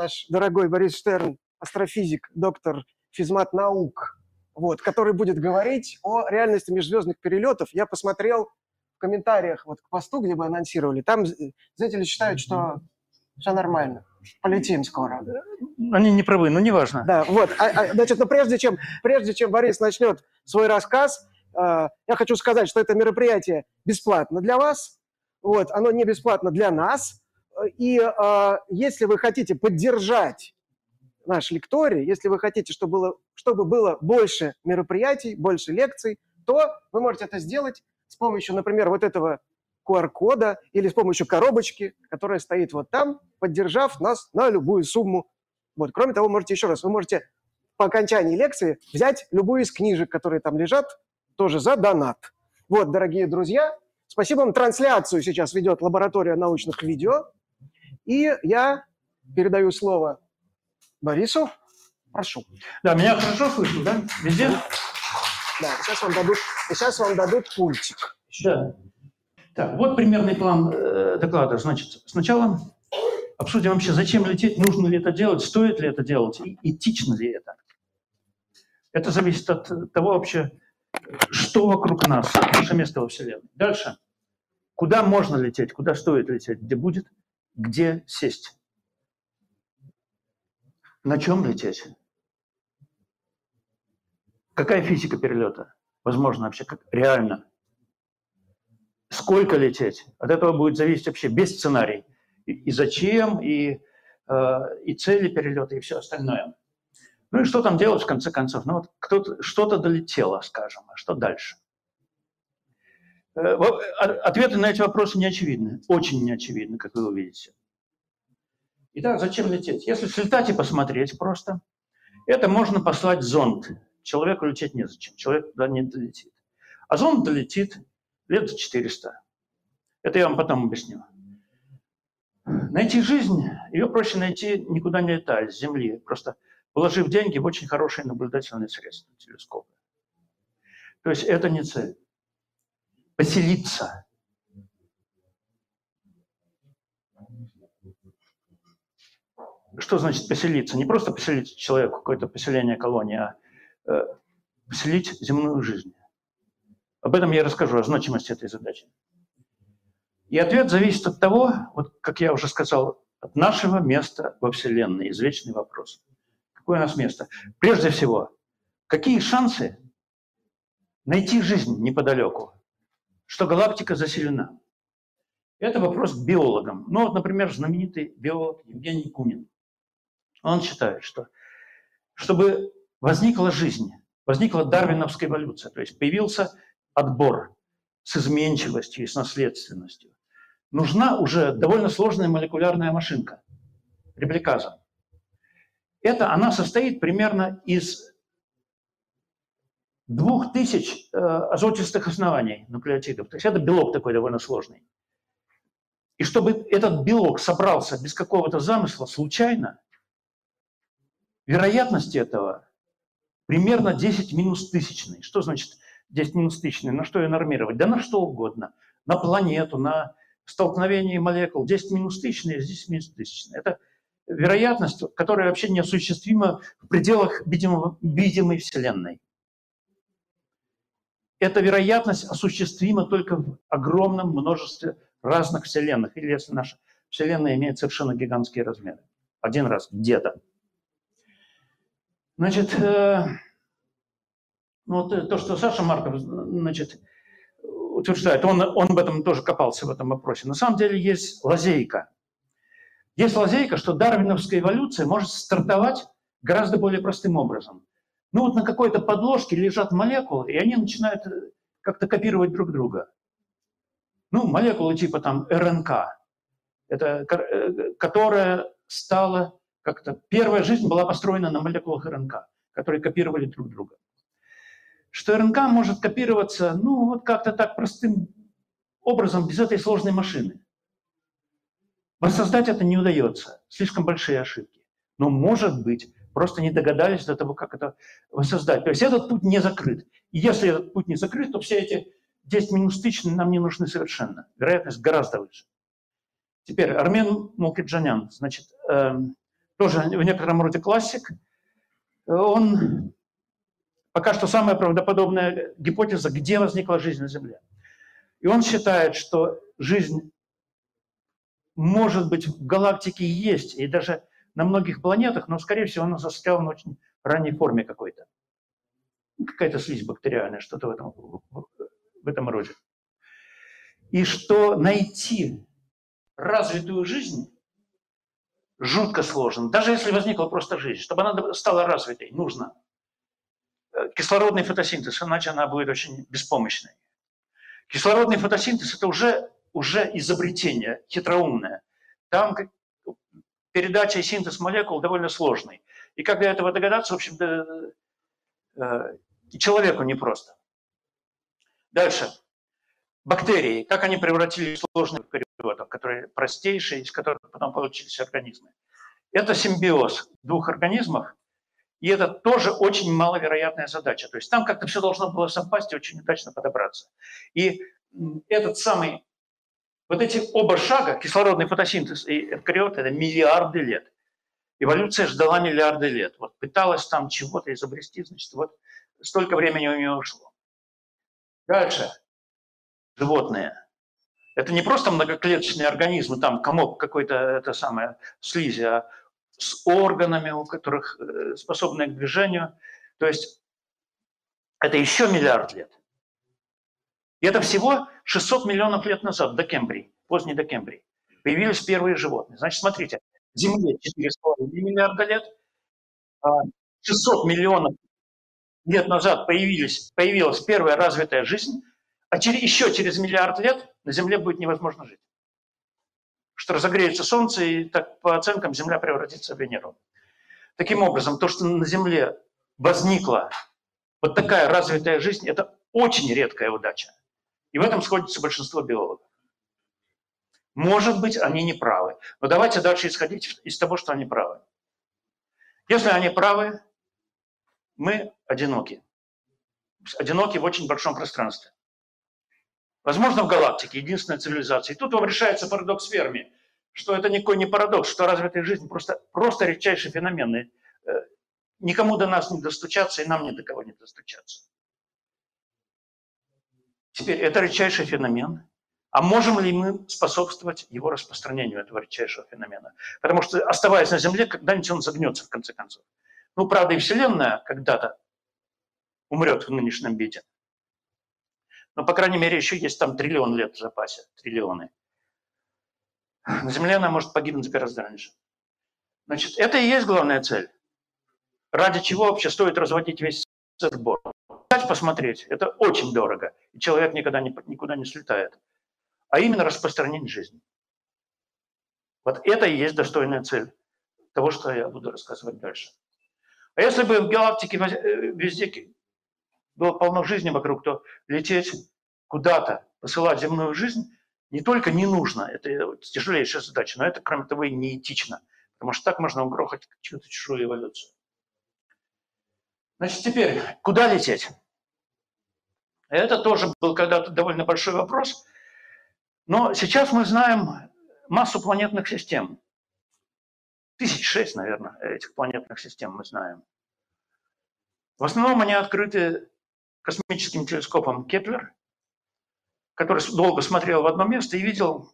наш дорогой Борис Штерн, астрофизик, доктор физмат наук, вот, который будет говорить о реальности межзвездных перелетов. Я посмотрел в комментариях вот к посту, где вы анонсировали, там зрители считают, что все нормально, полетим скоро. Они не правы, но неважно. Да, вот. А, а, значит, но прежде чем, прежде чем Борис начнет свой рассказ, э, я хочу сказать, что это мероприятие бесплатно для вас, вот, оно не бесплатно для нас, и э, если вы хотите поддержать наш лекторий, если вы хотите, чтобы было, чтобы было больше мероприятий, больше лекций, то вы можете это сделать с помощью, например, вот этого QR-кода или с помощью коробочки, которая стоит вот там, поддержав нас на любую сумму. Вот. Кроме того, можете еще раз, вы можете по окончании лекции взять любую из книжек, которые там лежат, тоже за донат. Вот, дорогие друзья, спасибо вам. Трансляцию сейчас ведет лаборатория научных видео. И я передаю слово Борису. Прошу. Да, меня хорошо слышно, да? Везде? Да, сейчас вам дадут, сейчас вам дадут пультик. Да. Так, вот примерный план э, доклада. Значит, сначала обсудим вообще, зачем лететь, нужно ли это делать, стоит ли это делать, и этично ли это. Это зависит от того вообще, что вокруг нас, наше место во Вселенной. Дальше. Куда можно лететь, куда стоит лететь, где будет, где сесть. На чем лететь? Какая физика перелета? Возможно, вообще, как реально. Сколько лететь? От этого будет зависеть вообще без сценарий. И, и зачем, и, э, и цели перелета, и все остальное. Ну и что там делать в конце концов? Ну вот кто-то, что-то долетело, скажем, а что дальше? Э, а, ответы на эти вопросы не очевидны, очень не очевидны, как вы увидите. Итак, зачем лететь? Если слетать и посмотреть просто, это можно послать зонд. Человеку лететь незачем, человек туда не долетит. А зонд долетит лет за 400. Это я вам потом объясню. Найти жизнь, ее проще найти, никуда не летая, с Земли, просто положив деньги в очень хорошие наблюдательные средства, телескопы. То есть это не цель. Поселиться – что значит поселиться? Не просто поселить человека, какое-то поселение колонии, а э, поселить земную жизнь. Об этом я расскажу, о значимости этой задачи. И ответ зависит от того, вот как я уже сказал, от нашего места во Вселенной. Извечный вопрос. Какое у нас место? Прежде всего, какие шансы найти жизнь неподалеку, что галактика заселена? Это вопрос к биологам. Ну вот, например, знаменитый биолог Евгений Кунин. Он считает, что чтобы возникла жизнь, возникла дарвиновская эволюция, то есть появился отбор с изменчивостью и с наследственностью, нужна уже довольно сложная молекулярная машинка, репликаза. Это она состоит примерно из двух тысяч э, азотистых оснований нуклеотидов. То есть это белок такой довольно сложный. И чтобы этот белок собрался без какого-то замысла случайно, Вероятность этого примерно 10 минус тысячный. Что значит 10 минус тысячный? На что ее нормировать? Да на что угодно. На планету, на столкновение молекул. 10 минус тысячный, здесь минус тысячный. Это вероятность, которая вообще неосуществима в пределах видимого, видимой Вселенной. Эта вероятность осуществима только в огромном множестве разных Вселенных, или если наша Вселенная имеет совершенно гигантские размеры. Один раз где-то. Значит, э, вот то, что Саша Марков значит, утверждает, он, он в этом тоже копался, в этом вопросе. На самом деле есть лазейка. Есть лазейка, что дарвиновская эволюция может стартовать гораздо более простым образом. Ну вот на какой-то подложке лежат молекулы, и они начинают как-то копировать друг друга. Ну, молекулы типа там РНК, это, э, которая стала как-то первая жизнь была построена на молекулах РНК, которые копировали друг друга. Что РНК может копироваться, ну, вот как-то так простым образом, без этой сложной машины. Воссоздать это не удается, слишком большие ошибки. Но, может быть, просто не догадались до того, как это воссоздать. То есть этот путь не закрыт. И если этот путь не закрыт, то все эти 10 минус тысячных нам не нужны совершенно. Вероятность гораздо выше. Теперь Армен Мукиджанян, значит, эм, тоже в некотором роде классик, он пока что самая правдоподобная гипотеза, где возникла жизнь на Земле. И он считает, что жизнь может быть в галактике есть, и даже на многих планетах, но, скорее всего, она застряла в очень ранней форме какой-то. Какая-то слизь бактериальная, что-то в этом, в этом роде. И что найти развитую жизнь жутко сложно. Даже если возникла просто жизнь, чтобы она стала развитой, нужно э, кислородный фотосинтез, иначе она будет очень беспомощной. Кислородный фотосинтез – это уже, уже изобретение хитроумное. Там передача и синтез молекул довольно сложный. И как до этого догадаться, в общем-то, э, человеку непросто. Дальше. Бактерии. Как они превратились в сложных эукариотов, которые простейшие, из которых потом получились организмы. Это симбиоз двух организмов, и это тоже очень маловероятная задача. То есть там как-то все должно было совпасть и очень удачно подобраться. И этот самый, вот эти оба шага, кислородный фотосинтез и эукариот, это миллиарды лет. Эволюция ждала миллиарды лет. Вот пыталась там чего-то изобрести, значит, вот столько времени у нее ушло. Дальше. Животные. Это не просто многоклеточные организмы, там комок какой-то, это самое, слизи, а с органами, у которых э, способны к движению. То есть это еще миллиард лет. И это всего 600 миллионов лет назад, до Кембрий, поздний до Кембрий, появились первые животные. Значит, смотрите, Земле 4,5 миллиарда лет, 600 а миллионов лет назад появились, появилась первая развитая жизнь, а через, еще через миллиард лет на Земле будет невозможно жить. Что разогреется Солнце, и так по оценкам Земля превратится в Венеру. Таким образом, то, что на Земле возникла вот такая развитая жизнь, это очень редкая удача. И в этом сходится большинство биологов. Может быть, они не правы. Но давайте дальше исходить из того, что они правы. Если они правы, мы одиноки. Одиноки в очень большом пространстве. Возможно, в галактике единственная цивилизация. И тут вам решается парадокс Ферми, что это никакой не парадокс, что развитая жизнь просто, просто редчайший феномен. И, э, никому до нас не достучаться, и нам ни до кого не достучаться. Теперь, это редчайший феномен. А можем ли мы способствовать его распространению, этого редчайшего феномена? Потому что, оставаясь на Земле, когда-нибудь он загнется, в конце концов. Ну, правда, и Вселенная когда-то умрет в нынешнем виде. Но, по крайней мере, еще есть там триллион лет в запасе, триллионы. На Земле она может погибнуть гораздо раньше. Значит, это и есть главная цель. Ради чего вообще стоит разводить весь этот сбор? Дать посмотреть, это очень дорого. И человек никогда не, никуда не слетает. А именно распространить жизнь. Вот это и есть достойная цель того, что я буду рассказывать дальше. А если бы в галактике э, везде было полно жизни вокруг, то лететь куда-то, посылать земную жизнь не только не нужно, это тяжелейшая задача, но это, кроме того, и неэтично, потому что так можно угрохать чью-то чужую эволюцию. Значит, теперь, куда лететь? Это тоже был когда-то довольно большой вопрос, но сейчас мы знаем массу планетных систем. Тысяч шесть, наверное, этих планетных систем мы знаем. В основном они открыты космическим телескопом Кеплер, который долго смотрел в одно место и видел,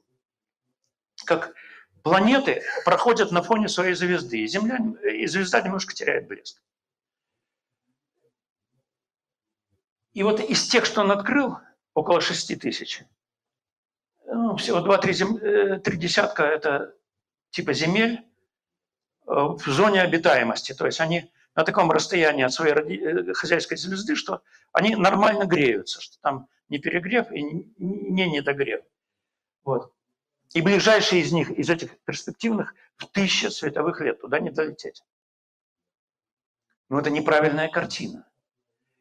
как планеты проходят на фоне своей звезды, и, Земля, и звезда немножко теряет блеск. И вот из тех, что он открыл, около 6 тысяч, ну, всего 2-3 зем... Э, десятка – это типа земель э, в зоне обитаемости. То есть они на таком расстоянии от своей. Э, хозяйской звезды, что они нормально греются, что там не перегрев и не недогрев. Вот. И ближайшие из них, из этих перспективных, в тысячи световых лет, туда не долететь. Но это неправильная картина.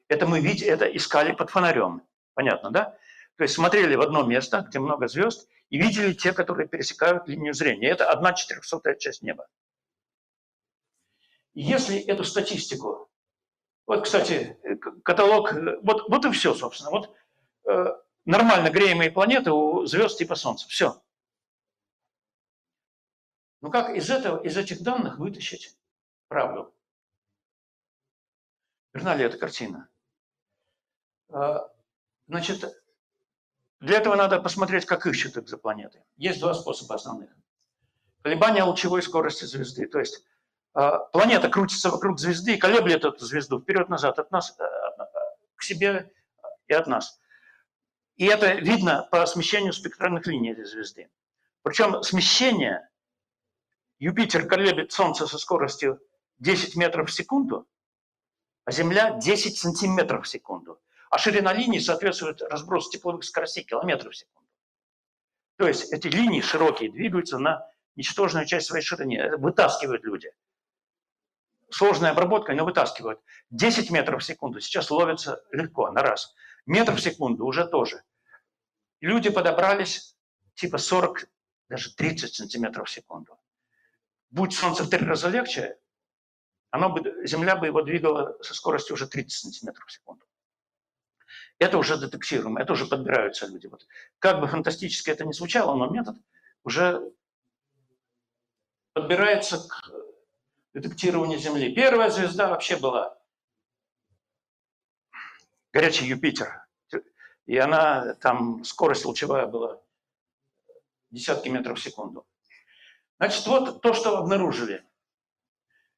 Это мы видели, это искали под фонарем. Понятно, да? То есть смотрели в одно место, где много звезд, и видели те, которые пересекают линию зрения. Это одна четырехсотая часть неба. Если эту статистику, вот, кстати, каталог, вот, вот и все, собственно, вот э, нормально греемые планеты у звезд типа Солнца, все. Ну как из, этого, из этих данных вытащить правду? Верна ли эта картина? А, значит, для этого надо посмотреть, как ищут экзопланеты. Есть два способа основных. Колебания лучевой скорости звезды. То есть а, планета крутится вокруг звезды и колеблет эту звезду вперед-назад от нас э, к себе и от нас. И это видно по смещению спектральных линий этой звезды. Причем смещение Юпитер колеблет Солнце со скоростью 10 метров в секунду, а Земля 10 сантиметров в секунду. А ширина линии соответствует разбросу тепловых скоростей километров в секунду. То есть эти линии широкие двигаются на ничтожную часть своей ширины, вытаскивают люди – сложная обработка, но вытаскивают. 10 метров в секунду сейчас ловится легко, на раз. Метр в секунду уже тоже. Люди подобрались типа 40, даже 30 сантиметров в секунду. Будь солнце в три раза легче, оно бы, Земля бы его двигала со скоростью уже 30 сантиметров в секунду. Это уже детектируемо, это уже подбираются люди. Вот. Как бы фантастически это ни звучало, но метод уже подбирается к детектирования Земли. Первая звезда вообще была горячий Юпитер. И она, там скорость лучевая была десятки метров в секунду. Значит, вот то, что обнаружили.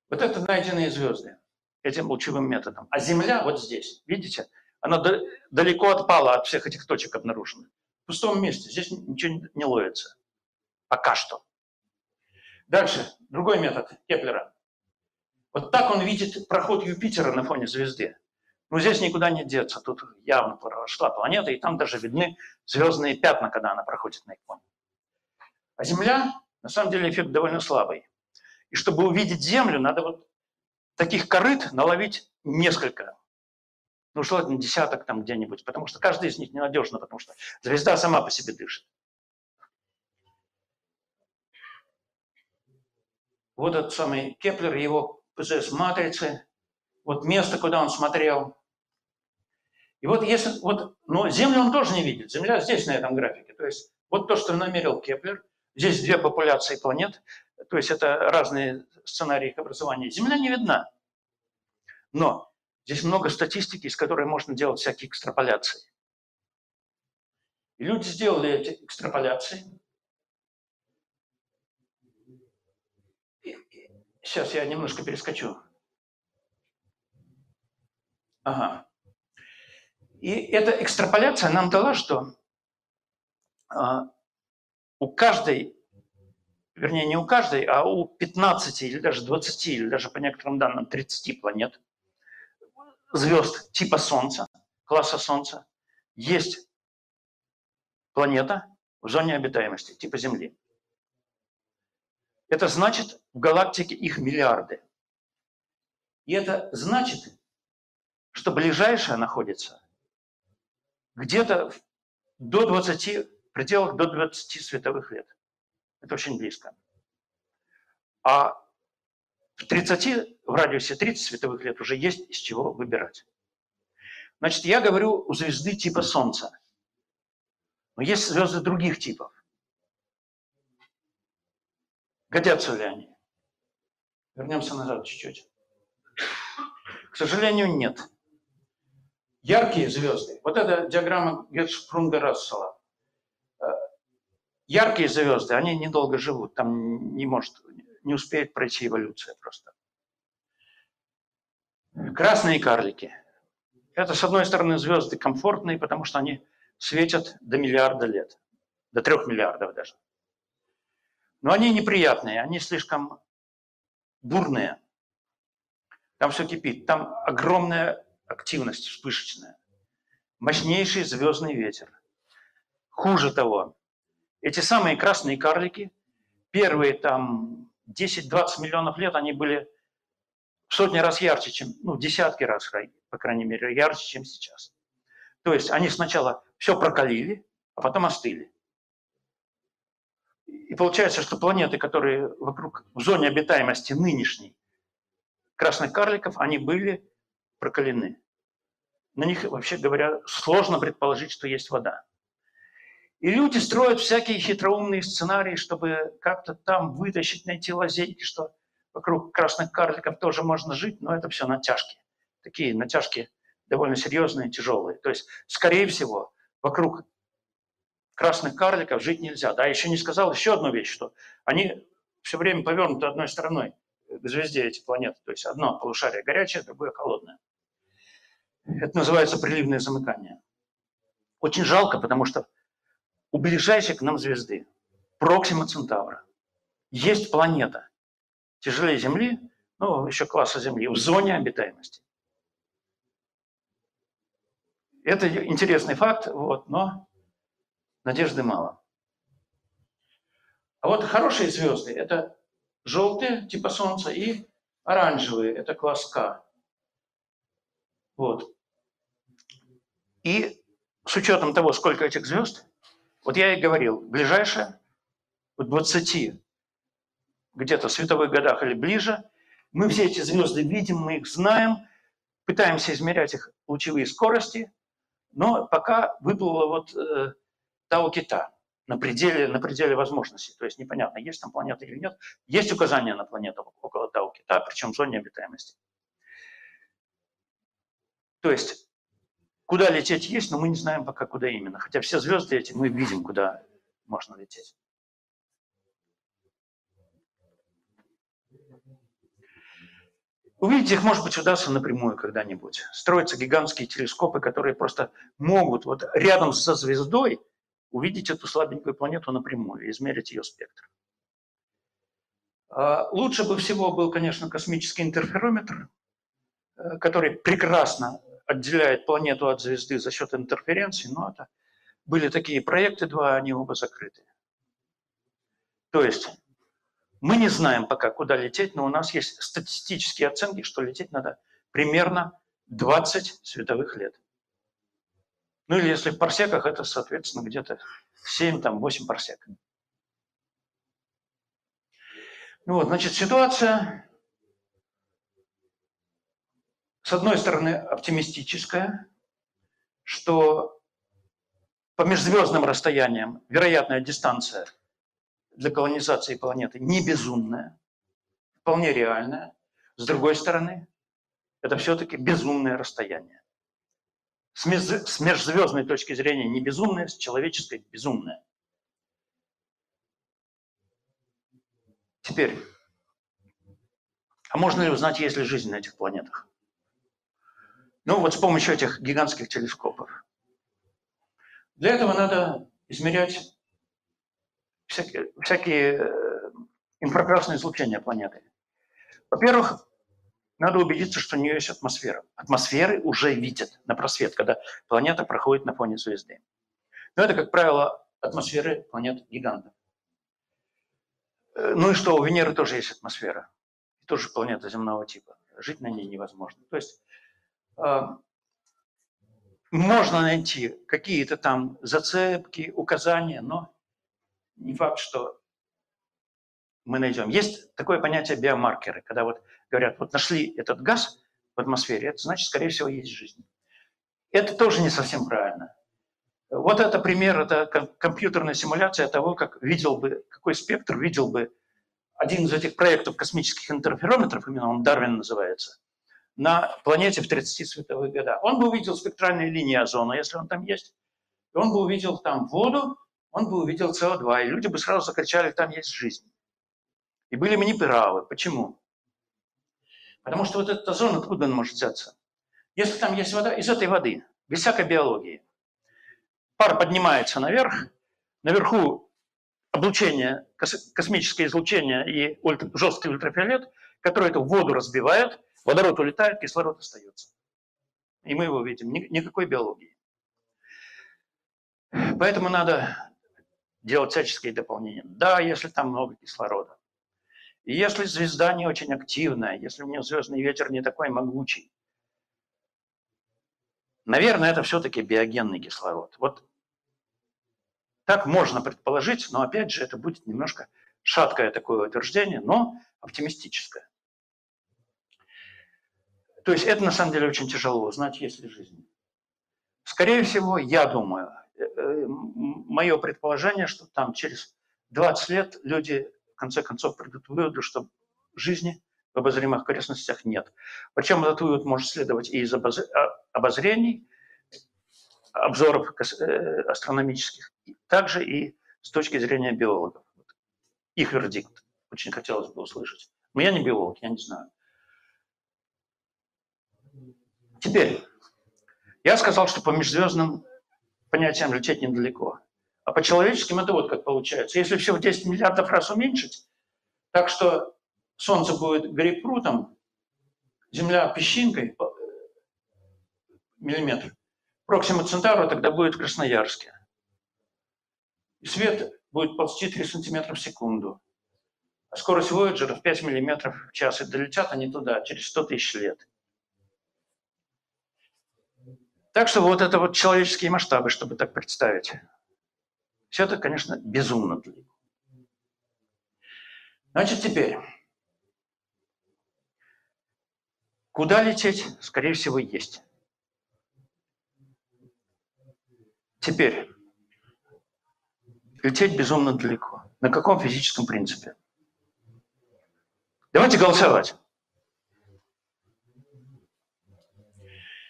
Вот это найденные звезды этим лучевым методом. А Земля вот здесь, видите, она далеко отпала от всех этих точек обнаруженных. В пустом месте, здесь ничего не ловится. Пока что. Дальше, другой метод Кеплера. Вот так он видит проход Юпитера на фоне звезды. Но здесь никуда не деться. Тут явно прошла планета, и там даже видны звездные пятна, когда она проходит на их фоне. А Земля, на самом деле, эффект довольно слабый. И чтобы увидеть Землю, надо вот таких корыт наловить несколько. Ну, желательно десяток там где-нибудь, потому что каждый из них ненадежно, потому что звезда сама по себе дышит. Вот этот самый Кеплер, его ПЗС матрицы, вот место, куда он смотрел. И вот если, вот, но Землю он тоже не видит. Земля здесь, на этом графике. То есть вот то, что намерил Кеплер. Здесь две популяции планет. То есть это разные сценарии их образования. Земля не видна. Но здесь много статистики, из которой можно делать всякие экстраполяции. И люди сделали эти экстраполяции. Сейчас я немножко перескочу. Ага. И эта экстраполяция нам дала, что а, у каждой, вернее не у каждой, а у 15 или даже 20, или даже по некоторым данным 30 планет, звезд типа Солнца, класса Солнца, есть планета в зоне обитаемости, типа Земли. Это значит, в галактике их миллиарды. И это значит, что ближайшая находится где-то до 20, в пределах до 20 световых лет. Это очень близко. А в 30, в радиусе 30 световых лет уже есть из чего выбирать. Значит, я говорю у звезды типа Солнца. Но есть звезды других типов. Годятся ли они? Вернемся назад чуть-чуть. К сожалению, нет. Яркие звезды. Вот это диаграмма Герцшпрунга Рассела. Э, яркие звезды, они недолго живут. Там не может, не успеет пройти эволюция просто. Красные карлики. Это, с одной стороны, звезды комфортные, потому что они светят до миллиарда лет. До трех миллиардов даже. Но они неприятные, они слишком бурные. Там все кипит, там огромная активность вспышечная, мощнейший звездный ветер. Хуже того, эти самые красные карлики, первые там 10-20 миллионов лет, они были сотни раз ярче, чем, ну, десятки раз, по крайней мере, ярче, чем сейчас. То есть они сначала все прокалили, а потом остыли. И получается, что планеты, которые вокруг в зоне обитаемости нынешней красных карликов, они были прокалены. На них, вообще говоря, сложно предположить, что есть вода. И люди строят всякие хитроумные сценарии, чтобы как-то там вытащить, найти лазейки, что вокруг красных карликов тоже можно жить, но это все натяжки. Такие натяжки довольно серьезные, тяжелые. То есть, скорее всего, вокруг красных карликов жить нельзя. Да, еще не сказал еще одну вещь, что они все время повернуты одной стороной к звезде эти планеты. То есть одно полушарие горячее, другое холодное. Это называется приливное замыкание. Очень жалко, потому что у ближайшей к нам звезды, Проксима Центавра, есть планета тяжелее Земли, ну, еще класса Земли, в зоне обитаемости. Это интересный факт, вот, но надежды мало. А вот хорошие звезды – это желтые, типа Солнца, и оранжевые – это класс К. Вот. И с учетом того, сколько этих звезд, вот я и говорил, ближайшее, в 20 где-то световых годах или ближе, мы все эти звезды видим, мы их знаем, пытаемся измерять их лучевые скорости, но пока выплыла вот э, Тау Кита на пределе, на пределе возможностей. То есть непонятно, есть там планета или нет. Есть указания на планету около Тау Кита, причем в зоне обитаемости. То есть куда лететь есть, но мы не знаем пока, куда именно. Хотя все звезды эти мы видим, куда можно лететь. Увидеть их, может быть, удастся напрямую когда-нибудь. Строятся гигантские телескопы, которые просто могут вот рядом со звездой увидеть эту слабенькую планету напрямую и измерить ее спектр. А, лучше бы всего был, конечно, космический интерферометр, э, который прекрасно отделяет планету от звезды за счет интерференции, но это были такие проекты два, они оба закрыты. То есть мы не знаем пока, куда лететь, но у нас есть статистические оценки, что лететь надо примерно 20 световых лет. Ну или если в парсеках, это, соответственно, где-то 7-8 парсек. Ну вот, значит, ситуация, с одной стороны, оптимистическая, что по межзвездным расстояниям вероятная дистанция для колонизации планеты не безумная, вполне реальная. С другой стороны, это все-таки безумное расстояние. С межзвездной точки зрения не безумное, с человеческой безумное. Теперь, а можно ли узнать, есть ли жизнь на этих планетах? Ну вот с помощью этих гигантских телескопов. Для этого надо измерять всякие, всякие э, инфракрасные излучения планеты. Во-первых, надо убедиться, что у нее есть атмосфера. Атмосферы уже видят на просвет, когда планета проходит на фоне звезды. Но это, как правило, атмосферы планет-гигантов. Э, ну и что, у Венеры тоже есть атмосфера. Тоже планета земного типа. Жить на ней невозможно. То есть можно найти какие-то там зацепки, указания, но не факт, что мы найдем. Есть такое понятие биомаркеры, когда вот говорят, вот нашли этот газ в атмосфере, это значит, скорее всего, есть жизнь. Это тоже не совсем правильно. Вот это пример, это компьютерная симуляция того, как видел бы, какой спектр видел бы один из этих проектов космических интерферометров, именно он Дарвин называется, на планете в 30 световых годах. Он бы увидел спектральные линии озона, если он там есть. И он бы увидел там воду, он бы увидел СО2, и люди бы сразу закричали, там есть жизнь. И были бы неправы. Почему? Потому что вот этот озон, откуда он может взяться? Если там есть вода, из этой воды, без всякой биологии, пар поднимается наверх, наверху облучение, космическое излучение и ультра, жесткий ультрафиолет, который эту воду разбивает, водород улетает, кислород остается. И мы его видим. Никакой биологии. Поэтому надо делать всяческие дополнения. Да, если там много кислорода. И если звезда не очень активная, если у нее звездный ветер не такой могучий, наверное, это все-таки биогенный кислород. Вот так можно предположить, но опять же это будет немножко шаткое такое утверждение, но оптимистическое. То есть это на самом деле очень тяжело узнать, есть ли жизнь. Скорее всего, я думаю, э, мое предположение, что там через 20 лет люди в конце концов придут к выводу, что жизни в обозримых окрестностях нет. Причем этот вывод может следовать и из а, обозрений, обзоров э, астрономических, также и с точки зрения биологов. Их вердикт очень хотелось бы услышать. Но я не биолог, я не знаю. Теперь, я сказал, что по межзвездным понятиям лететь недалеко. А по человеческим это вот как получается. Если все в 10 миллиардов раз уменьшить, так что Солнце будет грейпфрутом, Земля песчинкой, э, миллиметр. Проксима Центавра тогда будет в Красноярске. И свет будет ползти 3 сантиметра в секунду. А скорость Voyager в 5 миллиметров в час. И долетят они туда через 100 тысяч лет. Так что вот это вот человеческие масштабы, чтобы так представить. Все это, конечно, безумно далеко. Значит, теперь, куда лететь, скорее всего, есть. Теперь, лететь безумно далеко. На каком физическом принципе? Давайте голосовать.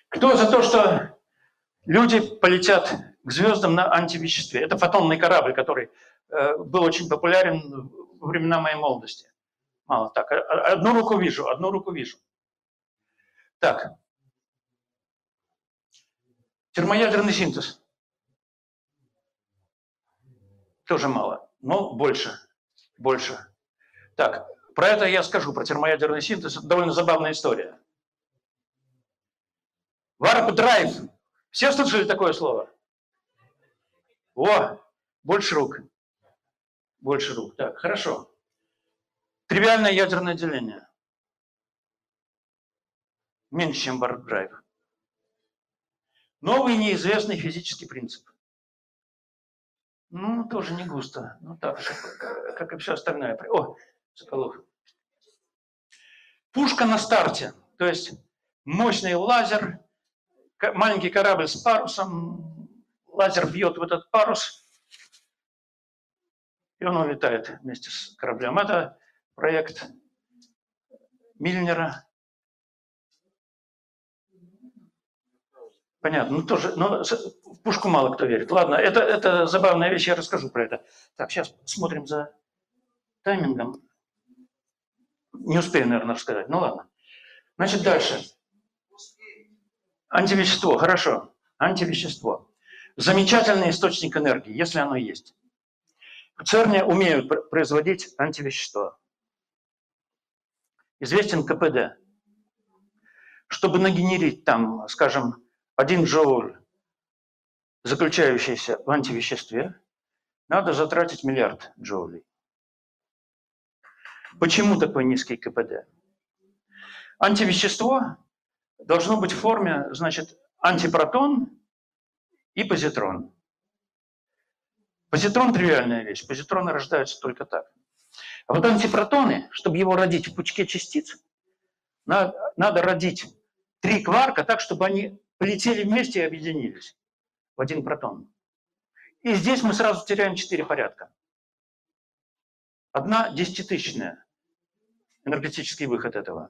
Кто за то, что люди полетят к звездам на антивеществе. Это фотонный корабль, который э, был очень популярен во времена моей молодости. Мало так. А, а, одну руку вижу, одну руку вижу. Так. Термоядерный синтез. Тоже мало, но больше. Больше. Так, про это я скажу, про термоядерный синтез. Это довольно забавная история. Warp Drive все слышали такое слово? О, больше рук. Больше рук. Так, хорошо. Тривиальное ядерное деление. Меньше, чем warp drive. Новый неизвестный физический принцип. Ну, тоже не густо. Ну, так же, как и все остальное. О, Соколов. Пушка на старте. То есть мощный лазер, маленький корабль с парусом, лазер бьет в этот парус, и он улетает вместе с кораблем. Это проект Мильнера. Понятно, ну тоже, но в пушку мало кто верит. Ладно, это, это забавная вещь, я расскажу про это. Так, сейчас смотрим за таймингом. Не успею, наверное, рассказать. Ну ладно. Значит, дальше. Антивещество, хорошо. Антивещество. Замечательный источник энергии, если оно есть. В ЦЕРНе умеют производить антивещество. Известен КПД. Чтобы нагенерить там, скажем, один джоуль, заключающийся в антивеществе, надо затратить миллиард джоулей. Почему такой низкий КПД? Антивещество должно быть в форме, значит, антипротон и позитрон. Позитрон – тривиальная вещь. Позитроны рождаются только так. А вот антипротоны, чтобы его родить в пучке частиц, надо, надо родить три кварка так, чтобы они полетели вместе и объединились в один протон. И здесь мы сразу теряем четыре порядка. Одна десятитысячная энергетический выход этого.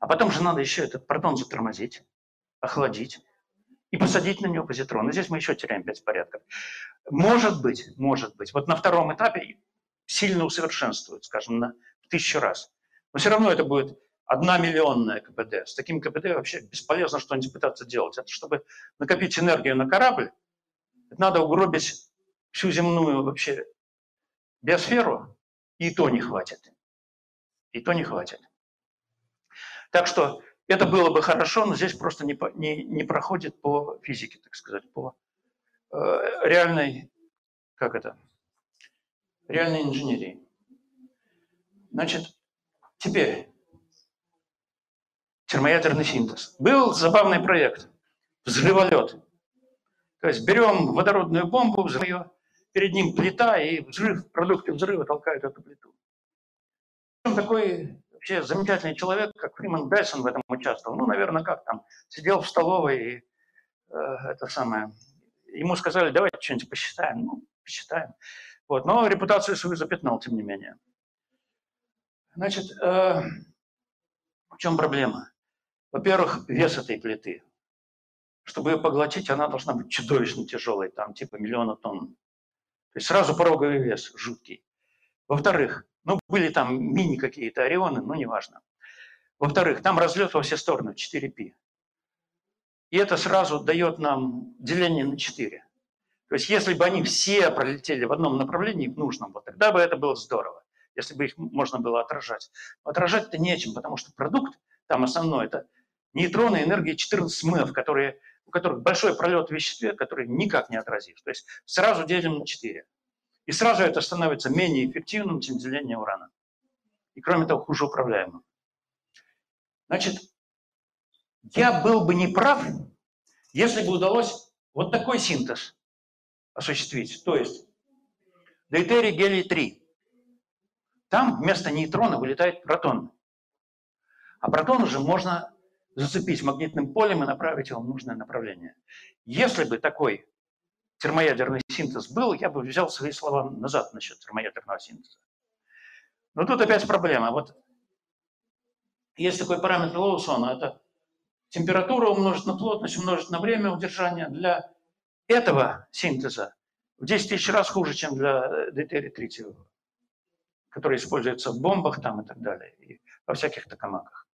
А потом же надо еще этот протон затормозить, охладить и посадить на него позитрон. И здесь мы еще теряем 5 порядков. Может быть, может быть, вот на втором этапе сильно усовершенствуют, скажем, на тысячу раз. Но все равно это будет одна миллионная КПД. С таким КПД вообще бесполезно что-нибудь пытаться делать. Это чтобы накопить энергию на корабль, надо угробить всю земную вообще биосферу, и то не хватит. И то не хватит. Так что это было бы хорошо, но здесь просто не, не, не проходит по физике, так сказать, по э, реальной, как это, реальной инженерии. Значит, теперь термоядерный синтез. Был забавный проект «Взрыволет». То есть берем водородную бомбу, взрываем перед ним плита, и взрыв, продукты взрыва толкают эту плиту. Такой вообще замечательный человек, как Фриман Брайсон в этом участвовал. Ну, наверное, как там, сидел в столовой и э, это самое, ему сказали, давайте что-нибудь посчитаем. Ну, посчитаем. Вот. Но репутацию свою запятнал, тем не менее. Значит, э, в чем проблема? Во-первых, вес этой плиты. Чтобы ее поглотить, она должна быть чудовищно тяжелой, там типа миллиона тонн. То есть сразу пороговый вес жуткий. Во-вторых, ну, были там мини какие-то орионы, но неважно. Во-вторых, там разлет во все стороны, 4π. И это сразу дает нам деление на 4. То есть если бы они все пролетели в одном направлении, в нужном, вот тогда бы это было здорово, если бы их можно было отражать. Отражать-то нечем, потому что продукт там основной – это нейтроны энергии 14 МЭФ, которые, у которых большой пролет в веществе, который никак не отразишь. То есть сразу делим на 4. И сразу это становится менее эффективным, чем деление урана. И кроме того, хуже управляемым. Значит, я был бы не прав, если бы удалось вот такой синтез осуществить. То есть дейтерий гелий-3. Там вместо нейтрона вылетает протон. А протон уже можно зацепить магнитным полем и направить его в нужное направление. Если бы такой термоядерный синтез был, я бы взял свои слова назад насчет термоядерного синтеза. Но тут опять проблема. Вот есть такой параметр Лоусона, это температура умножить на плотность, умножить на время удержания. Для этого синтеза в 10 тысяч раз хуже, чем для дейтерия третьего, который используется в бомбах там и так далее, и во всяких токамаках.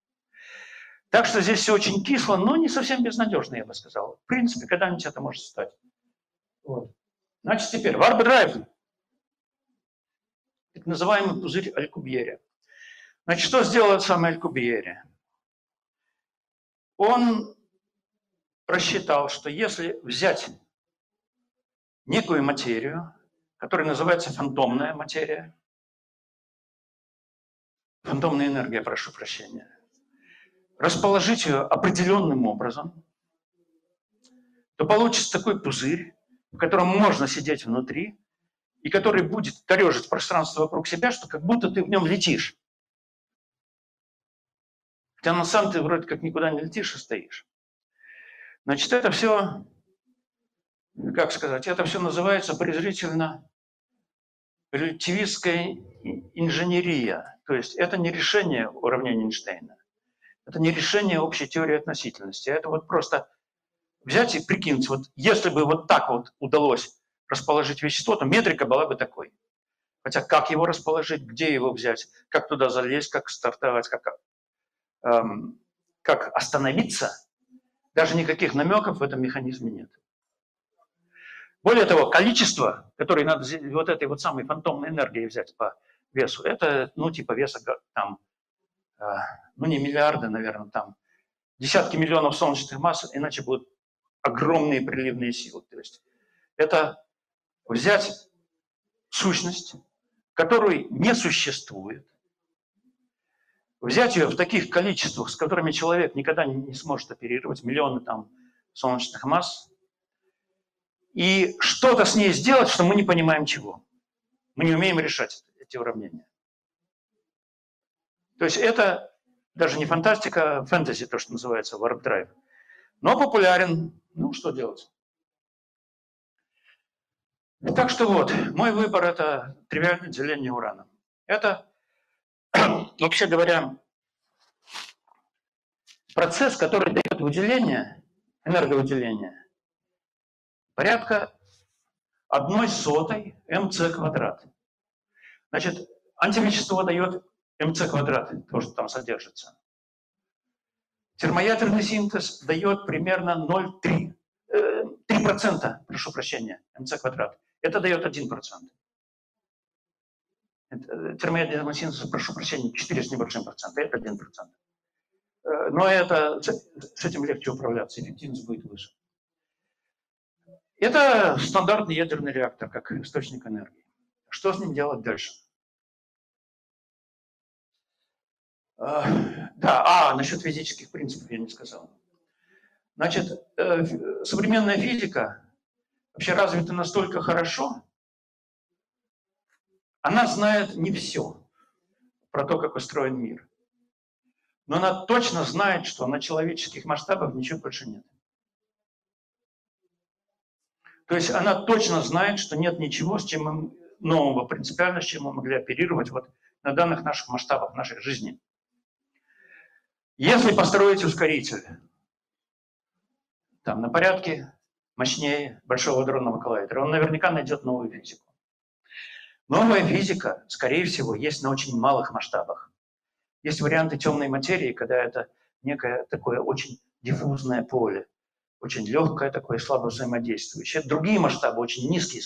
Так что здесь все очень кисло, но не совсем безнадежно, я бы сказал. В принципе, когда-нибудь это может стать. Вот. Значит, теперь Drive, так называемый пузырь Алькубьери. Значит, что сделал сам Алькубьери? Он рассчитал, что если взять некую материю, которая называется фантомная материя, фантомная энергия, прошу прощения, расположить ее определенным образом, то получится такой пузырь, в котором можно сидеть внутри, и который будет корежить пространство вокруг себя, что как будто ты в нем летишь. Хотя на самом ты вроде как никуда не летишь и стоишь. Значит, это все, как сказать, это все называется презрительно релятивистская инженерия. То есть это не решение уравнения Эйнштейна. Это не решение общей теории относительности. Это вот просто взять и прикинуть, вот если бы вот так вот удалось расположить вещество, то метрика была бы такой. Хотя как его расположить, где его взять, как туда залезть, как стартовать, как, эм, как остановиться, даже никаких намеков в этом механизме нет. Более того, количество, которое надо вот этой вот самой фантомной энергии взять по весу, это, ну, типа веса там, э, ну, не миллиарды, наверное, там, десятки миллионов солнечных масс, иначе будут огромные приливные силы. То есть это взять сущность, которой не существует, взять ее в таких количествах, с которыми человек никогда не сможет оперировать, миллионы там солнечных масс, и что-то с ней сделать, что мы не понимаем чего. Мы не умеем решать эти уравнения. То есть это даже не фантастика, а фэнтези, то, что называется Warp Drive. Но популярен ну, что делать? Так что вот, мой выбор – это тривиальное деление урана. Это, вообще говоря, процесс, который дает выделение, энерговыделение, порядка одной сотой МЦ квадрат. Значит, антивещество дает МЦ квадрат, то, что там содержится. Термоядерный синтез дает примерно 0,3, 3%, э, прошу прощения, МЦ квадрат. Это дает 1%. Э, термоядерный синтез, прошу прощения, 4 с небольшим процентом, это 1%. Э, но это, с этим легче управляться, эффективность будет выше. Это стандартный ядерный реактор, как источник энергии. Что с ним делать дальше? Да, а, насчет физических принципов я не сказал. Значит, э, современная физика вообще развита настолько хорошо, она знает не все про то, как устроен мир. Но она точно знает, что на человеческих масштабах ничего больше нет. То есть она точно знает, что нет ничего, с чем мы нового принципиально, с чем мы могли оперировать вот на данных наших масштабах нашей жизни. Если построить ускоритель, там на порядке мощнее Большого дронного коллайдера, он наверняка найдет новую физику. Новая физика, скорее всего, есть на очень малых масштабах. Есть варианты темной материи, когда это некое такое очень диффузное поле, очень легкое такое, слабо взаимодействующее. Другие масштабы очень низкие,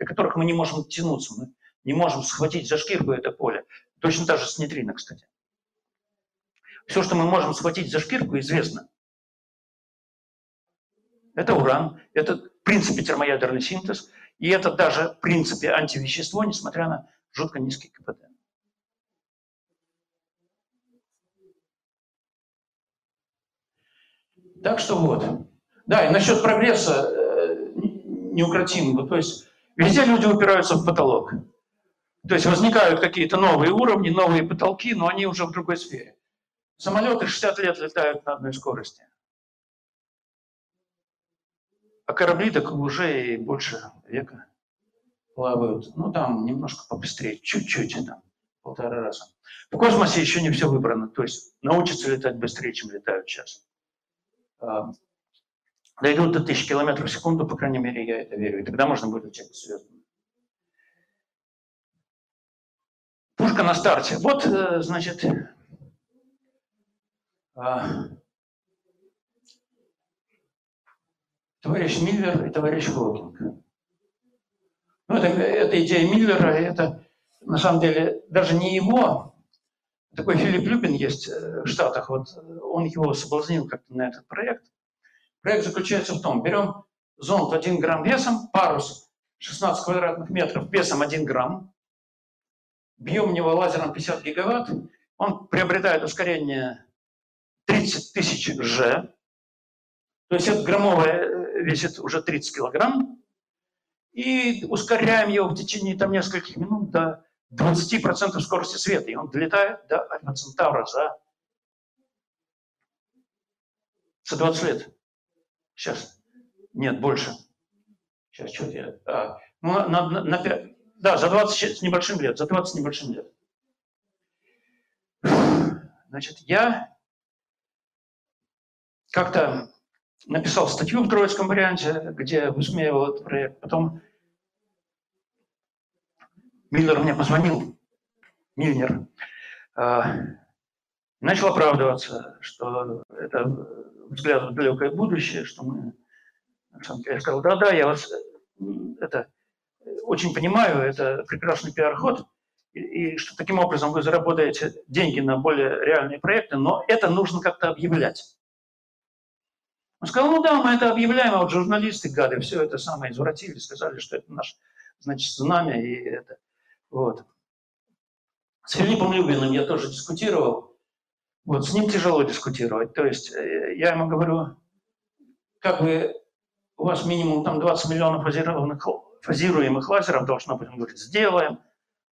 до которых мы не можем тянуться, мы не можем схватить за шкирку это поле. Точно так же с нейтрино, кстати. Все, что мы можем схватить за шкирку, известно. Это уран, это в принципе термоядерный синтез, и это даже в принципе антивещество, несмотря на жутко низкий КПД. Так что вот. Да, и насчет прогресса э, неукротимого. То есть везде люди упираются в потолок. То есть возникают какие-то новые уровни, новые потолки, но они уже в другой сфере. Самолеты 60 лет летают на одной скорости. А корабли так уже и больше века плавают. Ну, там немножко побыстрее, чуть-чуть, там, полтора раза. В космосе еще не все выбрано. То есть научатся летать быстрее, чем летают сейчас. А, дойдут до тысячи километров в секунду, по крайней мере, я это верю. И тогда можно будет лететь к звездам. Пушка на старте. Вот, э, значит, товарищ Миллер и товарищ Хокинг. Ну, это, это идея Миллера, это на самом деле даже не его. Такой Филипп Люпин есть э, в Штатах, вот он его соблазнил как-то на этот проект. Проект заключается в том, берем зонд 1 грамм весом, парус 16 квадратных метров весом 1 грамм, бьем в него лазером 50 гигаватт, он приобретает ускорение 30 тысяч G, то есть это граммовое э, весит уже 30 килограмм, и ускоряем его в течение там, нескольких минут до 20% скорости света, и он долетает до Альфа Центавра за, за 20 лет. Сейчас. Нет, больше. Сейчас, что я... А, ну, на, на, на 5, да, за 20 с небольшим лет, за 20 с небольшим лет. Значит, я как-то написал статью в троицком варианте, где высмеивал этот проект. Потом Миллер мне позвонил, Мильнер, а, начал оправдываться, что это взгляд в далекое будущее, что мы... Я сказал, да-да, я вас это очень понимаю, это прекрасный пиар-ход, и, и что таким образом вы заработаете деньги на более реальные проекты, но это нужно как-то объявлять. Он сказал, ну да, мы это объявляем, а вот журналисты, гады, все это самое извратили, сказали, что это наш, значит, знамя и это. Вот. С Филиппом Любиным я тоже дискутировал. Вот, с ним тяжело дискутировать. То есть э, я ему говорю, как вы, у вас минимум там 20 миллионов фазированных, фазируемых лазеров должно быть. Он говорит, сделаем.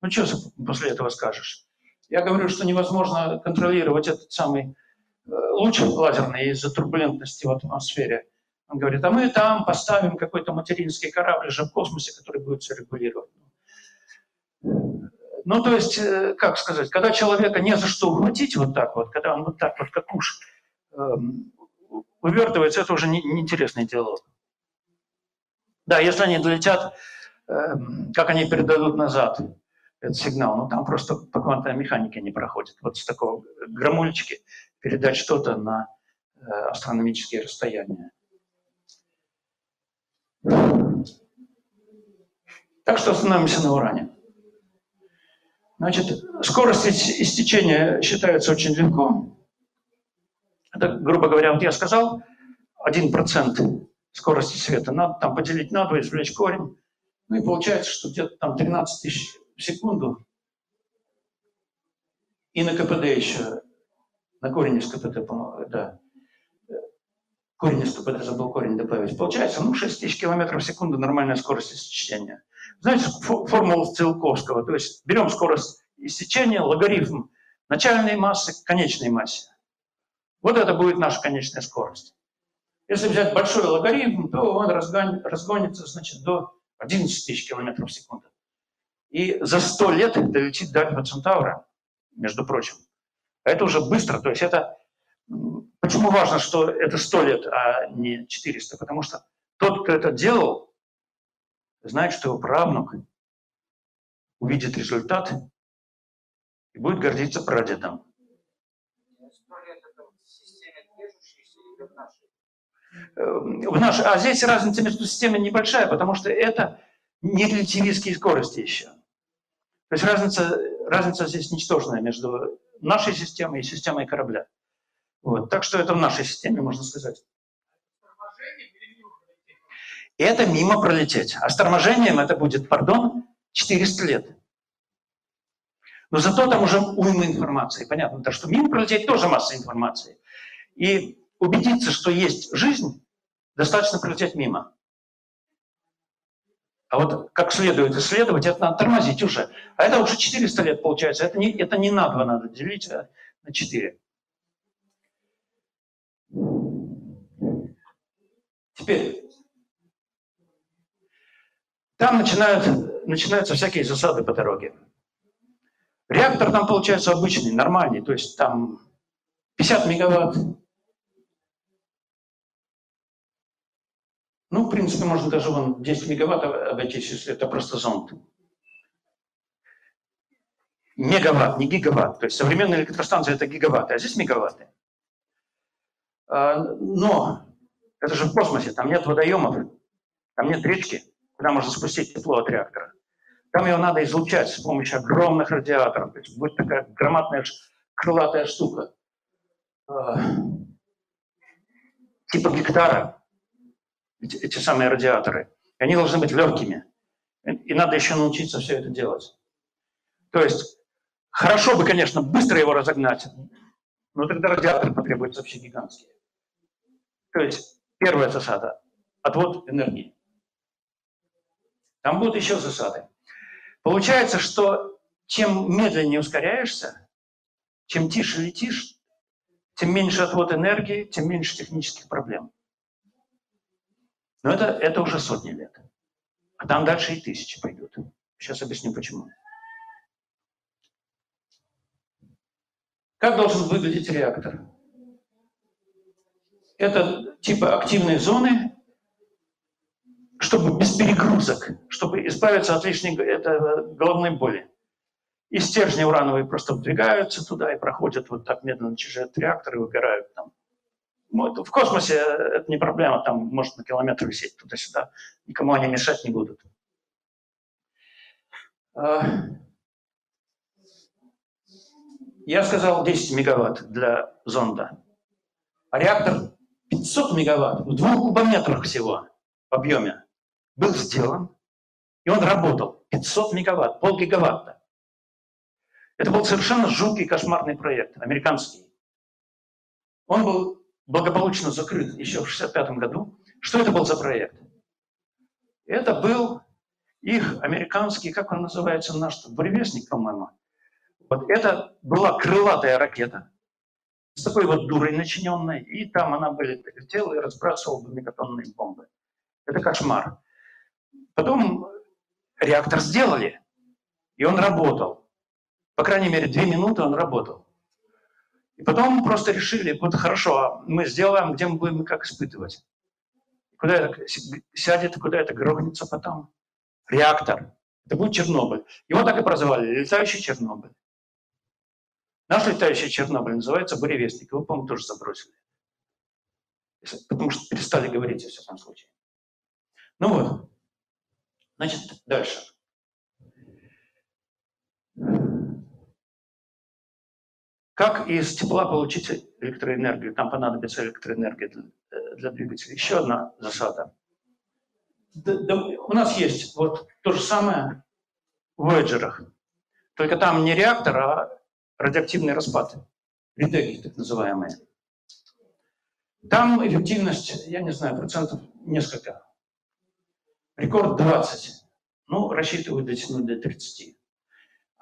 Ну, что после этого скажешь? Я говорю, что невозможно контролировать этот самый луч лазерный из-за турбулентности в атмосфере. Он говорит, а мы там поставим какой-то материнский корабль же в космосе, который будет все регулировать. Ну, то есть, э, как сказать, когда человека не за что ухватить вот так вот, когда он вот так вот, как уж эм, вывертывается, это уже не диалог. Да, если они долетят, эм, как они передадут назад этот сигнал, ну там просто по квантовой механике не проходит. Вот с такого граммульчики передать что-то на э, астрономические расстояния. Так что остановимся на уране. Значит, скорость истечения считается очень легко. Это, грубо говоря, вот я сказал, 1% скорости света. Надо там поделить на 2, извлечь корень. Ну и получается, что где-то там 13 тысяч в секунду. И на КПД еще на корень из КПД, да. Корень из КПД, забыл корень добавить. Получается, ну, 6 тысяч километров в секунду нормальная скорость иссечения. Знаете, формула Циолковского, то есть берем скорость иссечения, логарифм начальной массы к конечной массе. Вот это будет наша конечная скорость. Если взять большой логарифм, то он разгонится значит, до 11 тысяч километров в секунду. И за 100 лет долетит до Альфа Центавра, между прочим. Это уже быстро. То есть это... Почему важно, что это 100 лет, а не 400? Потому что тот, кто это делал, знает, что его правнук увидит результат и будет гордиться прадедом. В наш, а здесь разница между системами небольшая, потому что это не релятивистские скорости еще. То есть разница, разница здесь ничтожная между нашей системой и системой корабля. Вот. Так что это в нашей системе, можно сказать. И это мимо пролететь. А с торможением это будет, пардон, 400 лет. Но зато там уже уйма информации. Понятно, то, что мимо пролететь тоже масса информации. И убедиться, что есть жизнь, достаточно пролететь мимо. А вот как следует исследовать, это надо тормозить уже. А это уже 400 лет получается. Это не, это не на 2 надо делить, а на 4. Теперь, там начинают, начинаются всякие засады по дороге. Реактор там получается обычный, нормальный, то есть там 50 мегаватт, Ну, в принципе, можно даже вон 10 мегаватт обойтись, если это просто зонд. Мегаватт, не гигаватт. То есть современная электростанция – это гигаватты, а здесь мегаватты. А, но это же в космосе, там нет водоемов, там нет речки, куда можно спустить тепло от реактора. Там его надо излучать с помощью огромных радиаторов. То есть будет такая громадная крылатая штука. А, типа гектара эти, самые радиаторы. И они должны быть легкими. И надо еще научиться все это делать. То есть хорошо бы, конечно, быстро его разогнать, но тогда радиаторы потребуются вообще гигантские. То есть первая засада – отвод энергии. Там будут еще засады. Получается, что чем медленнее ускоряешься, чем тише летишь, тем меньше отвод энергии, тем меньше технических проблем. Но это, это уже сотни лет. А там дальше и тысячи пойдут. Сейчас объясню почему. Как должен выглядеть реактор? Это типа активной зоны, чтобы без перегрузок, чтобы избавиться от лишней это, головной боли. И стержни урановые просто вдвигаются туда и проходят вот так медленно через этот реактор и выгорают там в космосе это не проблема, там может на километр висеть туда-сюда, никому они мешать не будут. А, я сказал 10 мегаватт для зонда. А реактор 500 мегаватт в двух кубометрах всего в объеме был сделан, и он работал. 500 мегаватт, полгигаватта. Это был совершенно жуткий, кошмарный проект, американский. Он был благополучно закрыт еще в 1965 году. Что это был за проект? Это был их американский, как он называется, наш буревестник, по-моему. Вот это была крылатая ракета с такой вот дурой начиненной, и там она бы летела и разбрасывала бы мегатонные бомбы. Это кошмар. Потом реактор сделали, и он работал. По крайней мере, две минуты он работал. И потом просто решили, вот хорошо, а мы сделаем, где мы будем как испытывать. Куда это сядет, куда это грохнется потом. Реактор. Это будет Чернобыль. Его так и прозвали, летающий Чернобыль. Наш летающий Чернобыль называется буревестник. Его, по-моему, тоже забросили. Потому что перестали говорить, во всяком случае. Ну вот. Значит, дальше. Как из тепла получить электроэнергию? Там понадобится электроэнергия для, э, для двигателя. Еще одна засада. Да, да, у нас есть вот то же самое в Voyager. Только там не реактор, а радиоактивный распад. Редеги, так называемые. Там эффективность, я не знаю, процентов несколько. Рекорд 20. Ну, рассчитывают дотянуть до 30.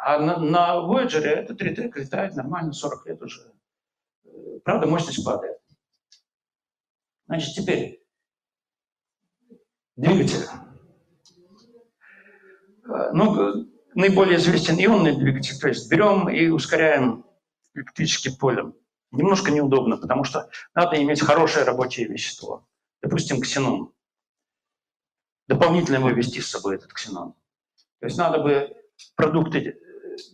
А на, на Voyager этот ретрек летает нормально 40 лет уже. Правда, мощность падает. Значит, теперь двигатель. Э, ну, наиболее известен ионный двигатель, то есть берем и ускоряем электрическим полем. Немножко неудобно, потому что надо иметь хорошее рабочее вещество. Допустим, ксенон. Дополнительно вывести с собой этот ксенон. То есть надо бы продукты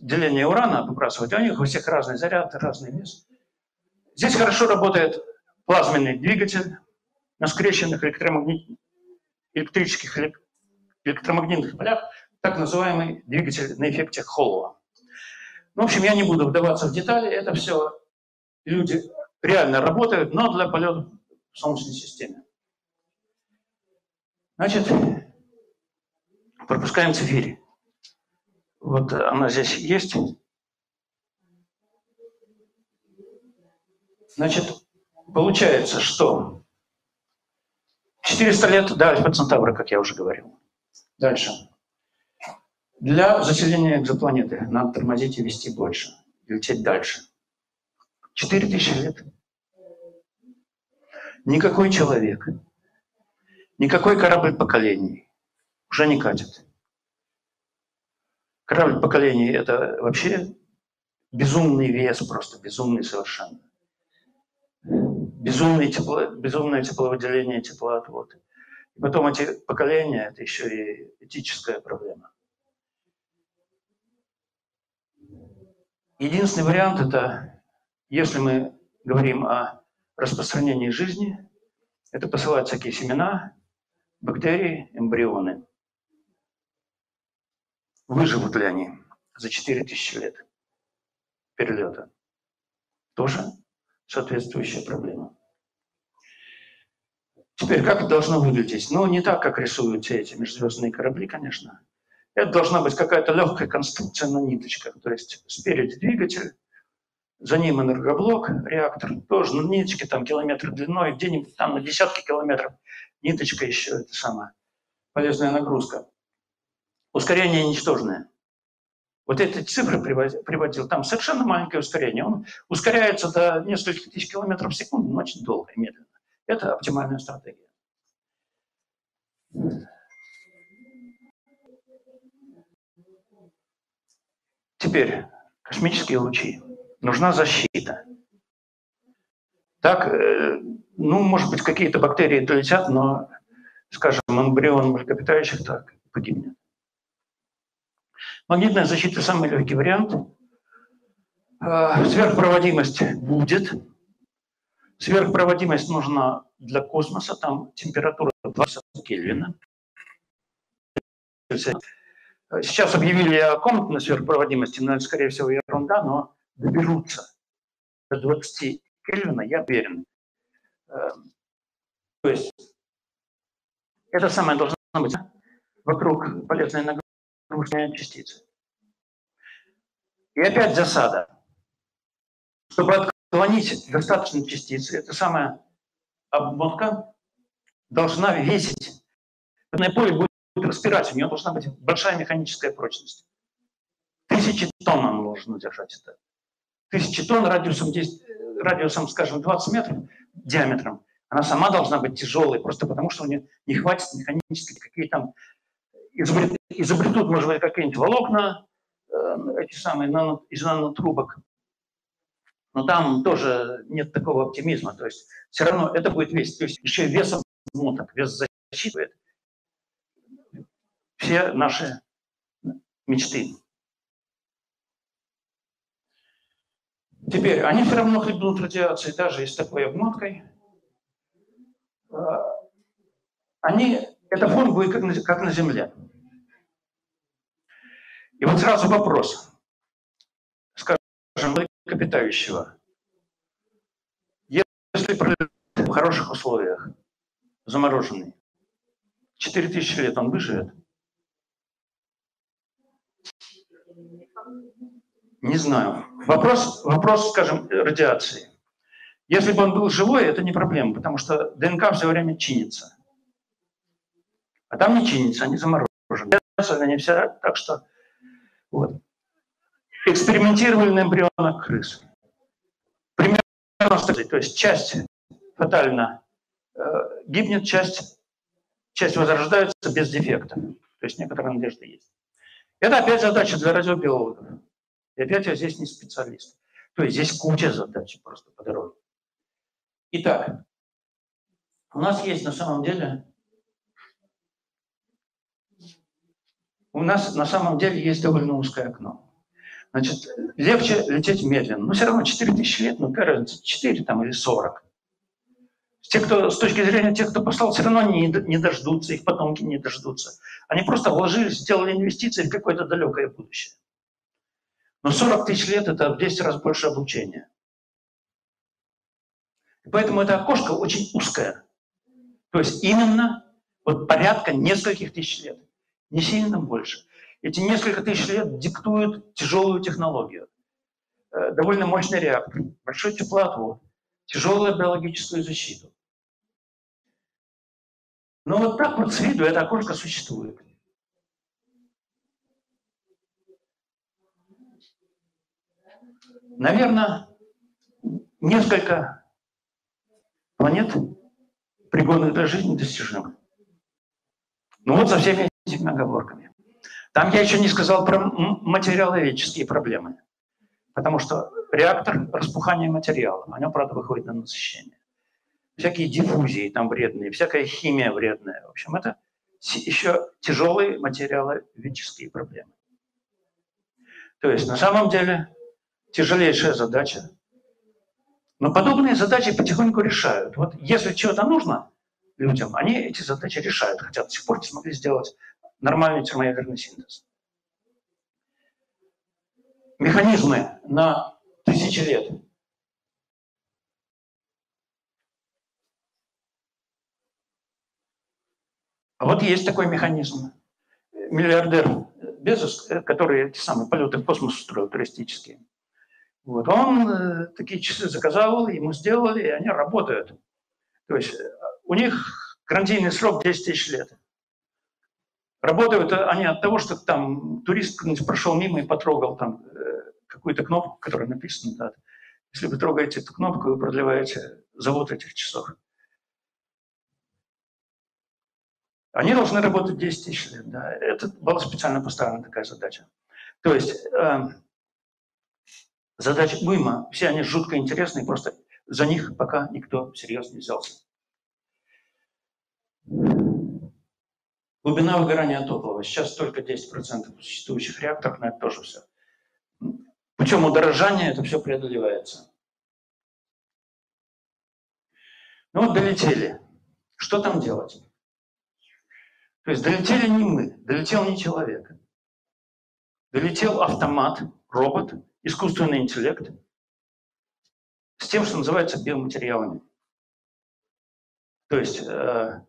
деления урана выбрасывать, а у них у всех разный заряд, разный вес. Здесь хорошо работает плазменный двигатель на скрещенных электромагнит... электрических электромагнитных полях, так называемый двигатель на эффекте Холлова. Ну, в общем, я не буду вдаваться в детали, это все люди реально работают, но для полета в Солнечной системе. Значит, пропускаем цифири. Вот она здесь есть. Значит, получается, что 400 лет до Альфа Центавра, как я уже говорил. Дальше. Для заселения экзопланеты надо тормозить и вести больше, и лететь дальше. 4000 лет. Никакой человек, никакой корабль поколений уже не катит. Корабль поколений – это вообще безумный вес, просто безумный совершенно. Безумное, тепло, безумное тепловыделение, теплоотвод. И потом эти поколения – это еще и этическая проблема. Единственный вариант – это, если мы говорим о распространении жизни, это посылать всякие семена, бактерии, эмбрионы. Выживут ли они за 4000 лет перелета? Тоже соответствующая проблема. Теперь, как это должно выглядеть? Ну, не так, как рисуют все эти межзвездные корабли, конечно. Это должна быть какая-то легкая конструкция на ниточках. То есть спереди двигатель, за ним энергоблок, реактор, тоже на ниточке, там километр длиной, где-нибудь там на десятки километров ниточка еще, это самая полезная нагрузка. Ускорение ничтожное. Вот эти цифры приводил, там совершенно маленькое ускорение. Он ускоряется до нескольких тысяч километров в секунду, но очень долго и медленно. Это оптимальная стратегия. Теперь космические лучи. Нужна защита. Так, э, ну, может быть, какие-то бактерии долетят, но, скажем, эмбрион млекопитающих так погибнет. Магнитная защита – самый легкий вариант. Э, сверхпроводимость будет. Сверхпроводимость нужна для космоса, там температура 20 Кельвина. Сейчас объявили о комнатной сверхпроводимости, но это, скорее всего, ерунда, но доберутся до 20 Кельвина, я уверен. Эм, то есть это самое должно быть вокруг полезной нагрузки частицы. И опять засада. Чтобы отклонить достаточно частицы, эта самая обмотка должна весить. Поле будет распирать, у нее должна быть большая механическая прочность. Тысячи тонн она должна держать это. Тысячи тонн радиусом, 10, радиусом, скажем, 20 метров диаметром. Она сама должна быть тяжелой, просто потому что у нее не хватит механических, какие там изобрет, изобретут, может быть, какие-нибудь волокна, э, эти самые нано, из нанотрубок. Но там тоже нет такого оптимизма. То есть все равно это будет весить. То есть еще и вес обмоток, вес защиты все наши мечты. Теперь, они все равно хлебнут радиации, даже с такой обмоткой. А, они, это фон будет как на, как на Земле. И вот сразу вопрос. Скажем, млекопитающего. Если в хороших условиях, замороженный, 4000 лет он выживет – Не знаю. Вопрос, вопрос, скажем, радиации. Если бы он был живой, это не проблема, потому что ДНК все время чинится. А там не чинится, они заморожены. Они все так что... Вот. Экспериментировали на эмбрионах крыс. Примерно, то есть часть фатально э, гибнет часть, часть возрождается без дефекта. То есть некоторая надежда есть. Это опять задача для радиобиологов. И опять я здесь не специалист. То есть здесь куча задач просто по дороге. Итак, у нас есть на самом деле у нас на самом деле есть довольно узкое окно. Значит, легче лететь медленно. Но все равно 4000 лет, ну какая разница, 4 там или 40. Те, кто, с точки зрения тех, кто послал, все равно не, не дождутся, их потомки не дождутся. Они просто вложились, сделали инвестиции в какое-то далекое будущее. Но 40 тысяч лет – это в 10 раз больше обучения. Поэтому это окошко очень узкое. То есть именно вот порядка нескольких тысяч лет, не сильно больше. Эти несколько тысяч лет диктуют тяжелую технологию. Э, довольно мощный реактор, большой теплоотвод, тяжелую биологическую защиту. Но вот так вот с виду это окошко существует. Наверное, несколько планет, пригодных для жизни, достижимы. Ну вот со всеми этими оговорками. Там я еще не сказал про материаловедческие проблемы. Потому что реактор распухания материала, о нем, правда, выходит на насыщение. Всякие диффузии там вредные, всякая химия вредная. В общем, это еще тяжелые материаловедческие проблемы. То есть на самом деле тяжелейшая задача но подобные задачи потихоньку решают. Вот если чего-то нужно людям, они эти задачи решают, хотя до сих пор не смогли сделать нормальный термоядерный синтез. Механизмы на тысячи лет. А вот есть такой механизм. Миллиардер Безос, который эти самые полеты в космос устроил туристические, вот он э, такие часы заказал, ему сделали, и они работают. То есть э, у них гарантийный срок 10 тысяч лет. Работают они от того, что там турист прошел мимо и потрогал там э, какую-то кнопку, которая написана дата. Если вы трогаете эту кнопку, вы продлеваете завод этих часов. Они должны работать 10 тысяч лет. Да. Это была специально поставлена такая задача. То есть э, Задача уйма, все они жутко интересные, просто за них пока никто всерьез не взялся. Глубина выгорания топлива. Сейчас только 10% существующих реакторов, но это тоже все. Путем удорожания это все преодолевается. Ну вот долетели. Что там делать? То есть долетели не мы, долетел не человек. Долетел автомат, робот, искусственный интеллект с тем, что называется биоматериалами. То есть э,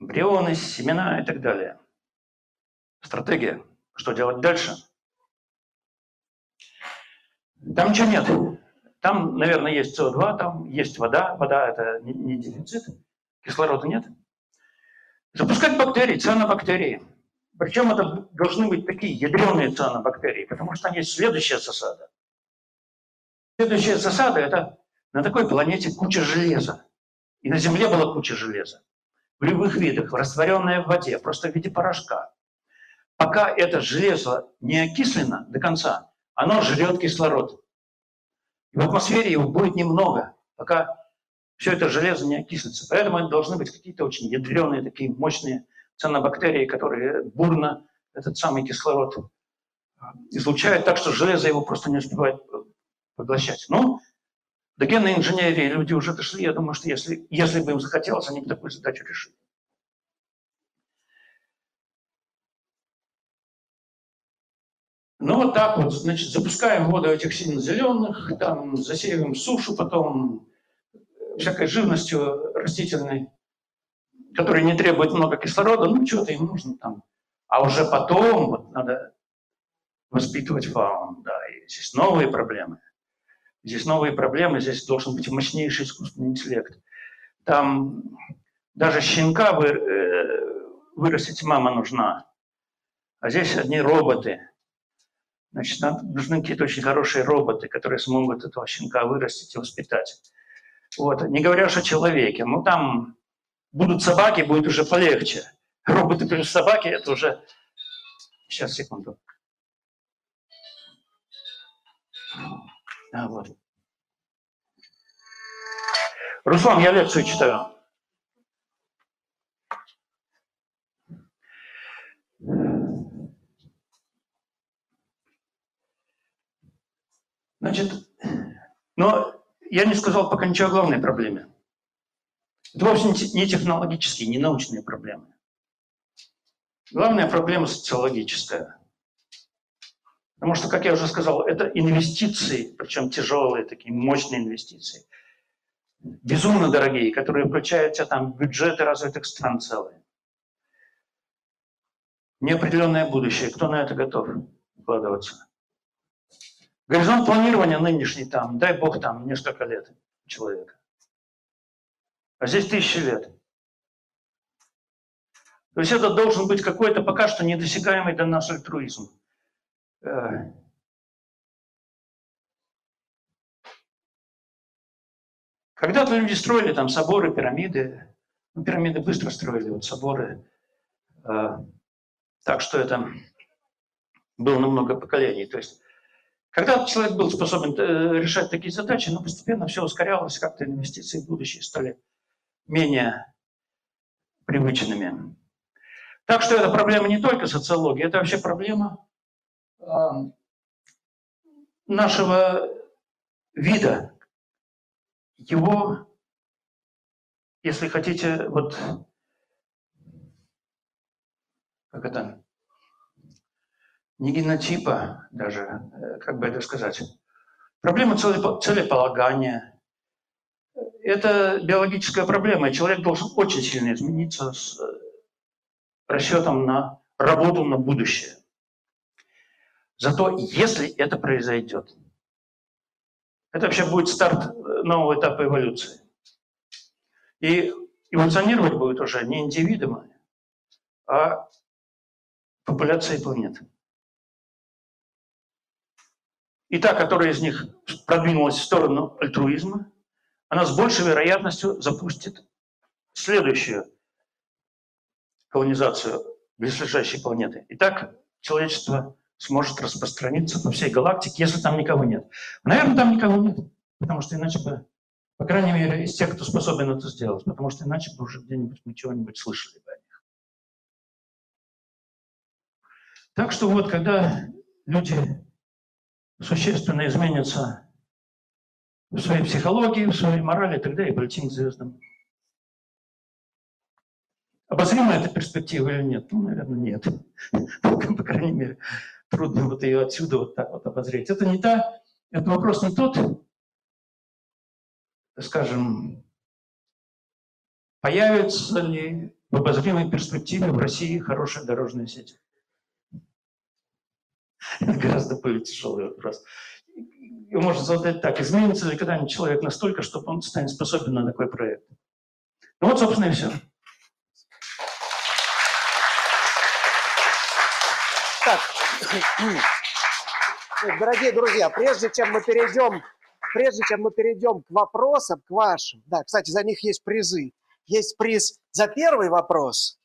эмбрионы, семена и так далее. Стратегия. Что делать дальше? Там ничего нет. Там, наверное, есть СО2, там есть вода. Вода – это не, дефицит. Кислорода нет. Запускать бактерии, цианобактерии – причем это должны быть такие ядреные цианобактерии, потому что есть следующая засада. Следующая засада – это на такой планете куча железа. И на Земле была куча железа. В любых видах, растворенное в воде, просто в виде порошка. Пока это железо не окислено до конца, оно жрет кислород. В атмосфере его будет немного, пока все это железо не окислится. Поэтому это должны быть какие-то очень ядреные, такие мощные цианобактерии, которые бурно этот самый кислород а, излучают так, что железо его просто не успевает поглощать. Но до генной инженерии люди уже дошли. Я думаю, что если, если бы им захотелось, они бы такую задачу решили. Ну вот так вот, значит, запускаем воду этих сине-зеленых, там засеиваем сушу, потом всякой живностью растительной которые не требуют много кислорода, ну, что-то им нужно там. А уже потом вот, надо воспитывать фауну, да, и здесь новые проблемы. Здесь новые проблемы, здесь должен быть мощнейший искусственный интеллект. Там даже щенка вы, э, вырастить мама нужна, а здесь одни роботы. Значит, нам нужны какие-то очень хорошие роботы, которые смогут этого щенка вырастить и воспитать. Вот. Не говоря уж о человеке. Ну, там будут собаки, будет уже полегче. Роботы плюс собаки – это уже... Сейчас, секунду. Вот. Руслан, я лекцию читаю. Значит, но я не сказал пока ничего о главной проблеме. Это вовсе не технологические, не научные проблемы. Главная проблема социологическая. Потому что, как я уже сказал, это инвестиции, причем тяжелые, такие мощные инвестиции. Безумно дорогие, которые включают в там бюджеты развитых стран целые. Неопределенное будущее. Кто на это готов вкладываться? Горизонт планирования нынешний там, дай бог там, несколько лет человека. А здесь тысячи лет. То есть это должен быть какой-то пока что недосягаемый для нас альтруизм. Э. Когда-то люди строили там соборы, пирамиды. Ну, пирамиды быстро строили, вот соборы. Э, так что это было на много поколений. То есть когда человек был способен э, решать такие задачи, но постепенно все ускорялось, как-то инвестиции в будущее стали менее привычными. Так что это проблема не только социологии, это вообще проблема нашего вида, его, если хотите, вот как это, не генотипа даже, э, как бы это сказать. Проблема целеполагания. Это биологическая проблема, и человек должен очень сильно измениться с э, расчетом на работу на будущее. Зато если это произойдет, это вообще будет старт э, нового этапа эволюции. И эволюционировать будет уже не индивидуумы, а популяции планеты. И та, которая из них продвинулась в сторону альтруизма, она с большей вероятностью запустит следующую колонизацию близлежащей планеты. И так человечество сможет распространиться по всей галактике, если там никого нет. Наверное, там никого нет, потому что иначе бы, по крайней мере, из тех, кто способен это сделать, потому что иначе бы уже где-нибудь мы чего-нибудь слышали бы о них. Так что вот, когда люди существенно изменится в своей психологии, в своей морали, тогда и полетим к звездам. Обозрима эта перспектива или нет? Ну, наверное, нет. По крайней мере, трудно вот ее отсюда вот так вот обозреть. Это не та, это вопрос не тот, скажем, появится ли в обозримой перспективе в России хорошая дорожная сеть. Это гораздо более тяжелый вопрос. Его можно задать так. Изменится ли когда-нибудь человек настолько, чтобы он станет способен на такой проект? Ну вот, собственно, и все. Так, дорогие друзья, прежде чем мы перейдем, прежде чем мы перейдем к вопросам, к вашим, да, кстати, за них есть призы. Есть приз за первый вопрос.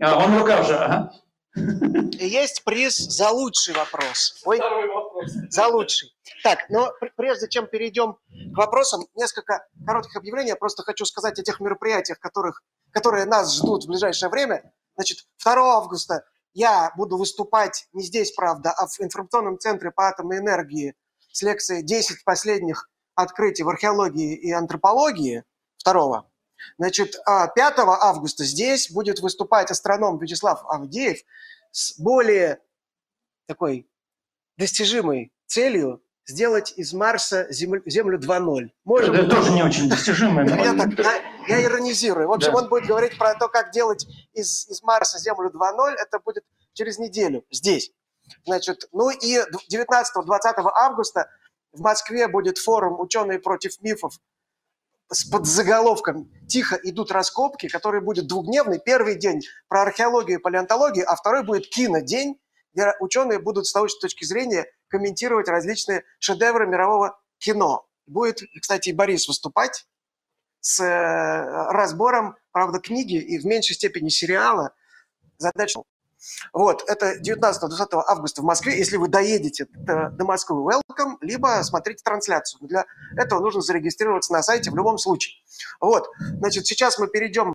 А, он в руках же, ага. И есть приз за лучший вопрос. Ой, за лучший. Так, но прежде чем перейдем к вопросам, несколько коротких объявлений. Я просто хочу сказать о тех мероприятиях, которых, которые нас ждут в ближайшее время. Значит, 2 августа я буду выступать не здесь, правда, а в информационном центре по атомной энергии с лекцией «10 последних открытий в археологии и антропологии» 2 Значит, 5 а, августа здесь будет выступать астроном Вячеслав Авдеев с более такой достижимой целью сделать из Марса Землю, землю 2.0. Можем это тоже не очень достижимое. Я, так, я, иронизирую. В общем, да. он будет говорить про то, как делать из, из Марса Землю 2.0. Это будет через неделю здесь. Значит, ну и 19-20 августа в Москве будет форум «Ученые против мифов» с подзаголовком «Тихо идут раскопки», который будет двухдневный. Первый день про археологию и палеонтологию, а второй будет кинодень, где ученые будут с научной точки зрения комментировать различные шедевры мирового кино. Будет, кстати, и Борис выступать. С э, разбором, правда, книги и в меньшей степени сериала «Задача». Вот, это 19-20 августа в Москве. Если вы доедете до Москвы, welcome, либо смотрите трансляцию. Для этого нужно зарегистрироваться на сайте в любом случае. Вот, значит, сейчас мы перейдем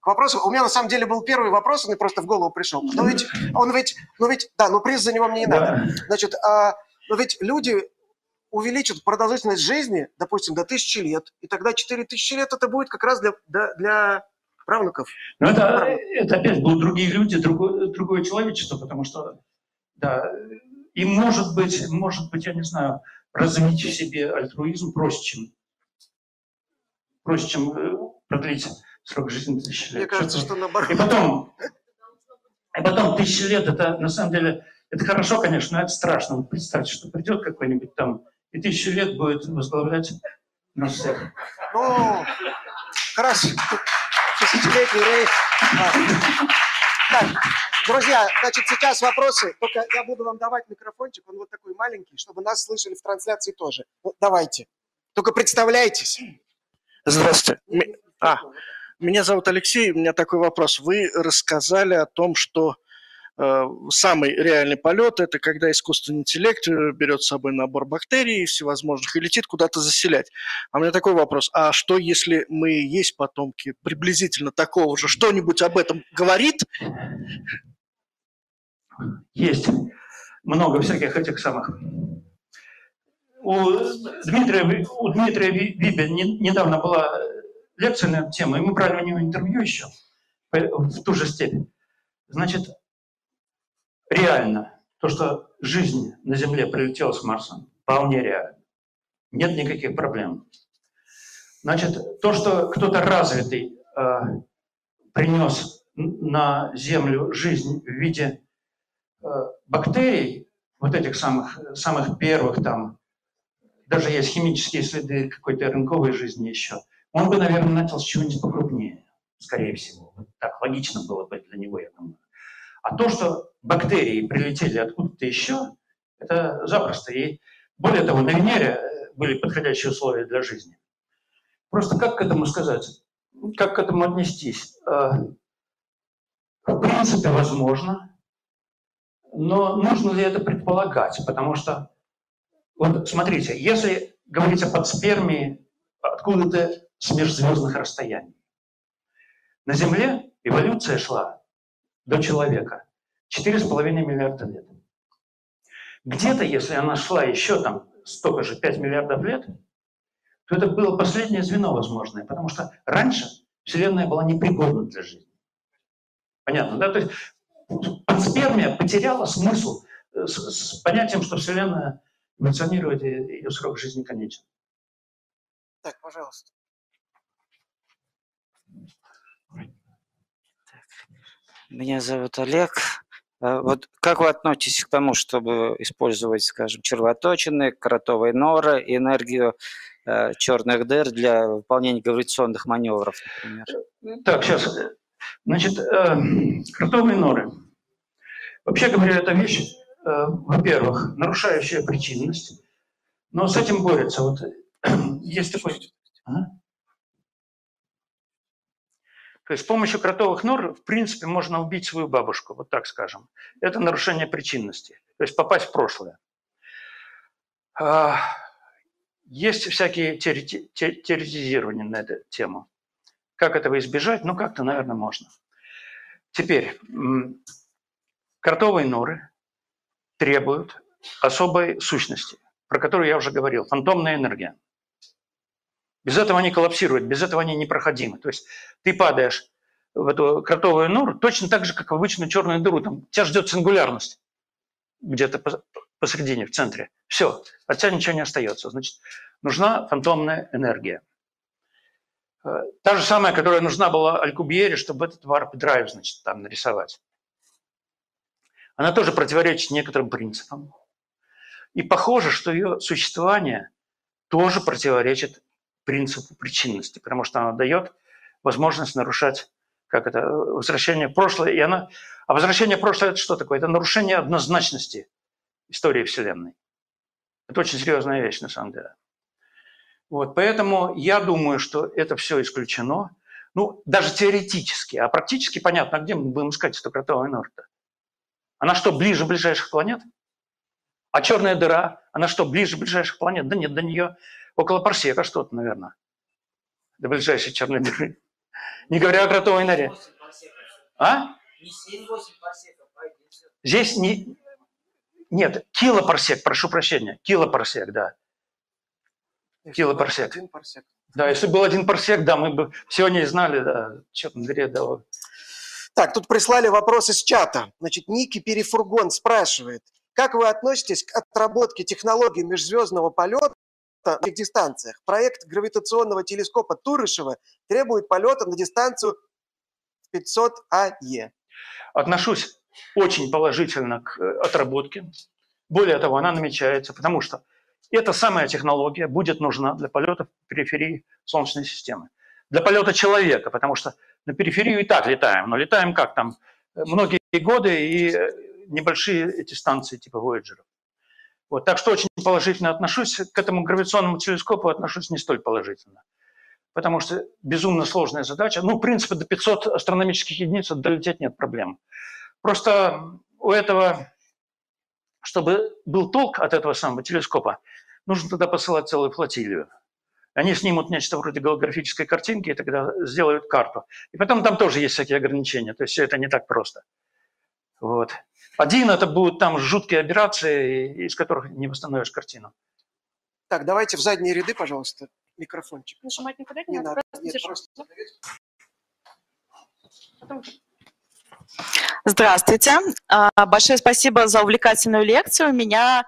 к вопросу. У меня на самом деле был первый вопрос, он просто в голову пришел. Но ведь, он ведь, ну ведь, да, но приз за него мне не надо. Значит, а, но ведь люди увеличат продолжительность жизни, допустим, до тысячи лет, и тогда 4000 лет это будет как раз для, для, для правнуков. Но это, это опять будут другие люди, другое, другое человечество, потому что, да, и может быть, может быть, я не знаю, развить в себе альтруизм проще, чем, проще, чем э, продлить срок жизни тысячи лет. Мне кажется, что наоборот. И потом, и потом тысячи лет, это на самом деле, это хорошо, конечно, но это страшно. Вот представьте, что придет какой-нибудь там и тысячу лет будет возглавлять нас всех. Ну, хорошо. Тысячелетний рейх. Так, друзья, значит, сейчас вопросы. Только я буду вам давать микрофончик, он вот такой маленький, чтобы нас слышали в трансляции тоже. Вот давайте. Только представляйтесь. Здравствуйте. А, меня зовут Алексей, у меня такой вопрос. Вы рассказали о том, что самый реальный полет – это когда искусственный интеллект э, берет с собой набор бактерий всевозможных и летит куда-то заселять. А у меня такой вопрос. А что, если мы есть потомки приблизительно такого же? Что-нибудь об этом говорит? Есть много всяких этих самых у Дмитрия, у Дмитрия Вибе недавно была лекция на эту тему, и мы брали у него интервью еще в ту же степень. Значит, реально, то, что жизнь на Земле прилетела с Марса, вполне реально. Нет никаких проблем. Значит, то, что кто-то развитый э, принес на Землю жизнь в виде э, бактерий, вот этих самых, самых первых там, даже есть химические следы какой-то рынковой жизни еще – он бы, наверное, начал с чего-нибудь покрупнее, скорее всего. Так логично было бы для него, я думаю. А то, что бактерии прилетели откуда-то еще, это запросто. И более того, на Венере э, были подходящие условия для жизни. Просто как к этому сказать? Как к этому отнестись? Э, в принципе, возможно. Но нужно ли это предполагать? Потому что, вот смотрите, если говорить о подспермии откуда-то с межзвездных расстояний. На Земле эволюция шла до человека 4,5 миллиарда лет. Где-то, если она шла еще там столько же, 5 миллиардов лет, то это было последнее звено возможное, потому что раньше Вселенная была непригодна для жизни. Понятно, да? То есть панспермия потеряла смысл э, с, с понятием, что Вселенная эволюционирует, и ее срок жизни конечен. Так, пожалуйста. Меня зовут Олег. А вот как вы относитесь к тому, чтобы использовать, скажем, червоточины, кротовые норы, энергию э, черных дыр для выполнения гравитационных маневров, например? Так, сейчас. Значит, э, кротовые норы. Вообще говоря, это вещь, э, во-первых, нарушающая причинность, но с этим борется. Вот есть такой... А? То есть с помощью кротовых нор, в принципе, можно убить свою бабушку, вот так скажем. Это нарушение причинности, то есть попасть в прошлое. А, есть всякие теоретизирования на эту тему. Как этого избежать? Ну, как-то, наверное, можно. Теперь, кротовые норы требуют особой сущности, про которую я уже говорил, фантомная энергия. Без этого они коллапсируют, без этого они непроходимы. То есть ты падаешь в эту кротовую нору точно так же, как в обычную черную дыру. Там тебя ждет сингулярность где-то посередине, в центре. Все, от тебя ничего не остается. Значит, нужна фантомная энергия. Э, та же самая, которая нужна была Алькубьере, чтобы этот warp drive, значит, там нарисовать. Она тоже противоречит некоторым принципам. И похоже, что ее существование тоже противоречит принципу причинности, потому что она дает возможность нарушать как это, возвращение прошлое. И она, а возвращение прошлое – это что такое? Это нарушение однозначности истории Вселенной. Это очень серьезная вещь, на самом деле. Вот, поэтому я думаю, что это все исключено. Ну, даже теоретически, а практически понятно, где мы будем искать нору -то? Она что, ближе ближайших планет? А черная дыра, она что, ближе ближайших планет? Да нет, до нее около парсека что-то, наверное. До ближайшей черной дыры. Не говоря о кротовой норе. А? Здесь не... Нет, килопарсек, прошу прощения. Килопарсек, да. Килопарсек. Один парсек. Да, если был один парсек, да, мы бы сегодня и знали, да, что на дыре, да. Так, тут прислали вопрос из чата. Значит, Ники Перефургон спрашивает, как вы относитесь к отработке технологий межзвездного полета этих дистанциях? Проект гравитационного телескопа Турышева требует полета на дистанцию 500 АЕ. Отношусь очень положительно к э, отработке. Более того, она намечается, потому что эта самая технология будет нужна для полета периферии Солнечной системы. Для полета человека, потому что на периферию и так летаем, но летаем как там многие годы и небольшие эти станции типа Voyager. Вот, так что очень положительно отношусь к этому гравитационному телескопу, отношусь не столь положительно. Потому что безумно сложная задача. Ну, в принципе, до 500 астрономических единиц долететь нет проблем. Просто у этого, чтобы был толк от этого самого телескопа, нужно тогда посылать целую флотилию. Они снимут нечто вроде голографической картинки и тогда сделают карту. И потом там тоже есть всякие ограничения, то есть все это не так просто. Вот. Один это будут там жуткие операции, из которых не восстановишь картину. Так, давайте в задние ряды, пожалуйста, микрофончик. Нажимать никуда не, Не надо, надо. просто Нет, просто Потом- Здравствуйте. А, Большое спасибо за увлекательную лекцию. У меня,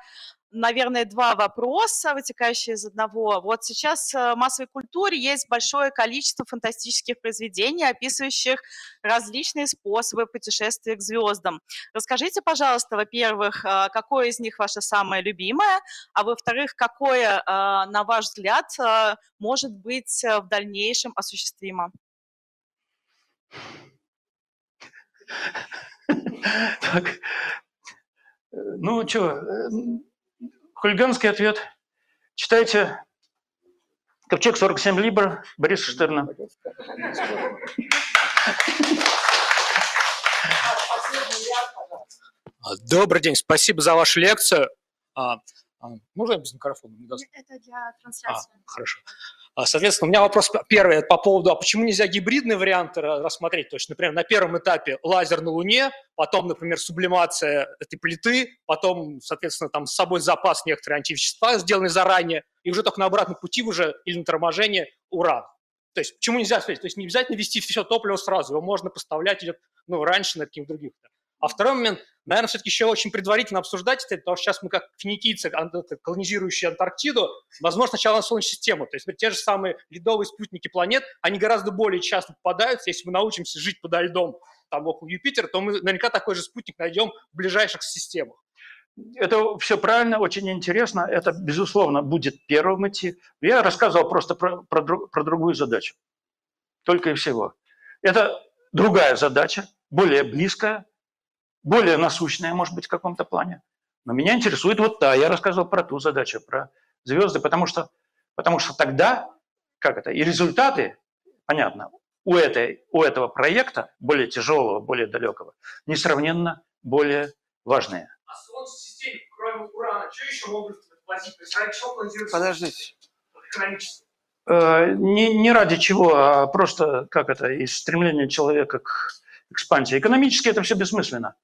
наверное, два вопроса, вытекающие из одного. Вот сейчас э, в массовой культуре есть большое количество фантастических произведений, описывающих различные способы путешествия к звездам. Расскажите, пожалуйста, во-первых, а, какое из них ваше самое любимое, а во-вторых, какое, а, на ваш взгляд, может быть э, в дальнейшем осуществимо? Так. Э, Ну, что, хулиганский ответ. Читайте «Ковчег 47 Либр» Бориса Штерна. А, Добрый день, спасибо за вашу лекцию. А, а, Можно я без микрофона? Это для А, трансляции. хорошо. А, Соответственно, у меня вопрос первый по поводу, а почему нельзя гибридные варианты ра- рассмотреть? То есть, например, на первом этапе лазер на Луне, потом, например, сублимация этой плиты, потом, соответственно, там с собой запас некоторые антивещества, сделанные заранее, и уже только на обратном пути уже или на торможение уран. То есть, почему нельзя? То есть, не обязательно вести все топливо сразу, его можно поставлять идет, ну, раньше на каких-то других. А второй момент, наверное, все-таки еще очень предварительно обсуждать это, потому что сейчас мы как финикийцы, колонизирующие Антарктиду, возможно, сначала на Солнечную систему. То есть те же самые ледовые спутники планет, они гораздо более часто попадаются. Если мы научимся жить подо льдом там около Юпитера, то мы наверняка такой же спутник найдем в ближайших системах. Это все правильно, очень интересно. Это, безусловно, будет первым идти. Я рассказывал просто про, про, про другую задачу. Только и всего. Это другая задача, более близкая, более насущная, может быть, в каком-то плане. Но меня интересует вот та. Я рассказывал про ту задачу, про звезды, потому что, потому что тогда, как это, и результаты, понятно, у, этой, у этого проекта, более тяжелого, более далекого, несравненно более важные. А системе, кроме урана, что еще могут платить? Подождите. Э, Не, не ради чего, а просто, как это, из стремления человека к экспансии. Экономически это все бессмысленно.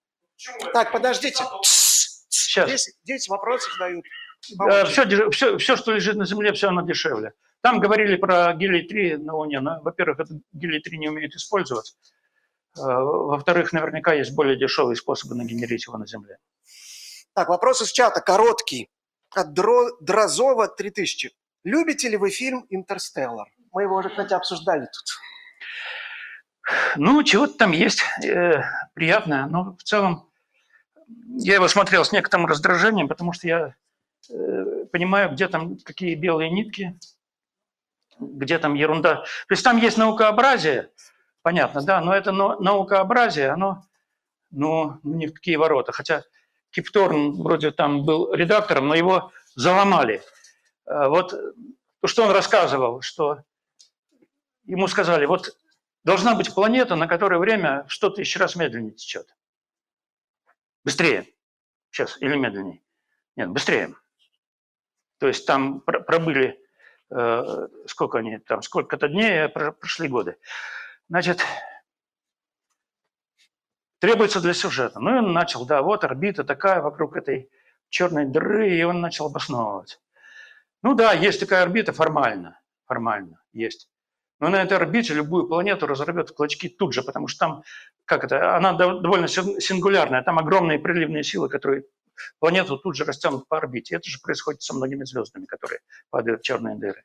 Так, подождите. Сейчас. Здесь, здесь вопросы задают. Все, все, все, что лежит на Земле, все оно дешевле. Там говорили про гелий-3 на Луне. Но, во-первых, этот гелий-3 не умеет использовать. Э, Во-вторых, наверняка есть более дешевые способы нагенерить его на Земле. Так, вопрос из чата, короткий. От Дро- Дрозова 3000. Любите ли вы фильм «Интерстеллар»? Мы его уже, кстати, обсуждали тут. Ну, чего-то там есть э, приятное, но в целом я его смотрел с некоторым раздражением, потому что я э, понимаю, где там какие белые нитки, где там ерунда. То есть там есть наукообразие, понятно, да, но это но- наукообразие, оно ну, ни в какие ворота. Хотя Кипторн вроде там был редактором, но его заломали. Э, Вот то, что он рассказывал, что ему сказали, вот должна быть планета, на которой время что тысячу раз медленнее течет. Быстрее. Сейчас, или медленнее. Нет, быстрее. То есть там пробыли, э, сколько они там, сколько-то дней, а прошли годы. Значит, требуется для сюжета. Ну и он начал, да, вот орбита такая вокруг этой черной дыры, и он начал обосновывать. Ну да, есть такая орбита формально, формально есть. Но на этой орбите любую планету разорвет в клочки тут же, потому что там, как это, она довольно сингулярная, там огромные приливные силы, которые планету тут же растянут по орбите. Это же происходит со многими звездами, которые падают в черные дыры.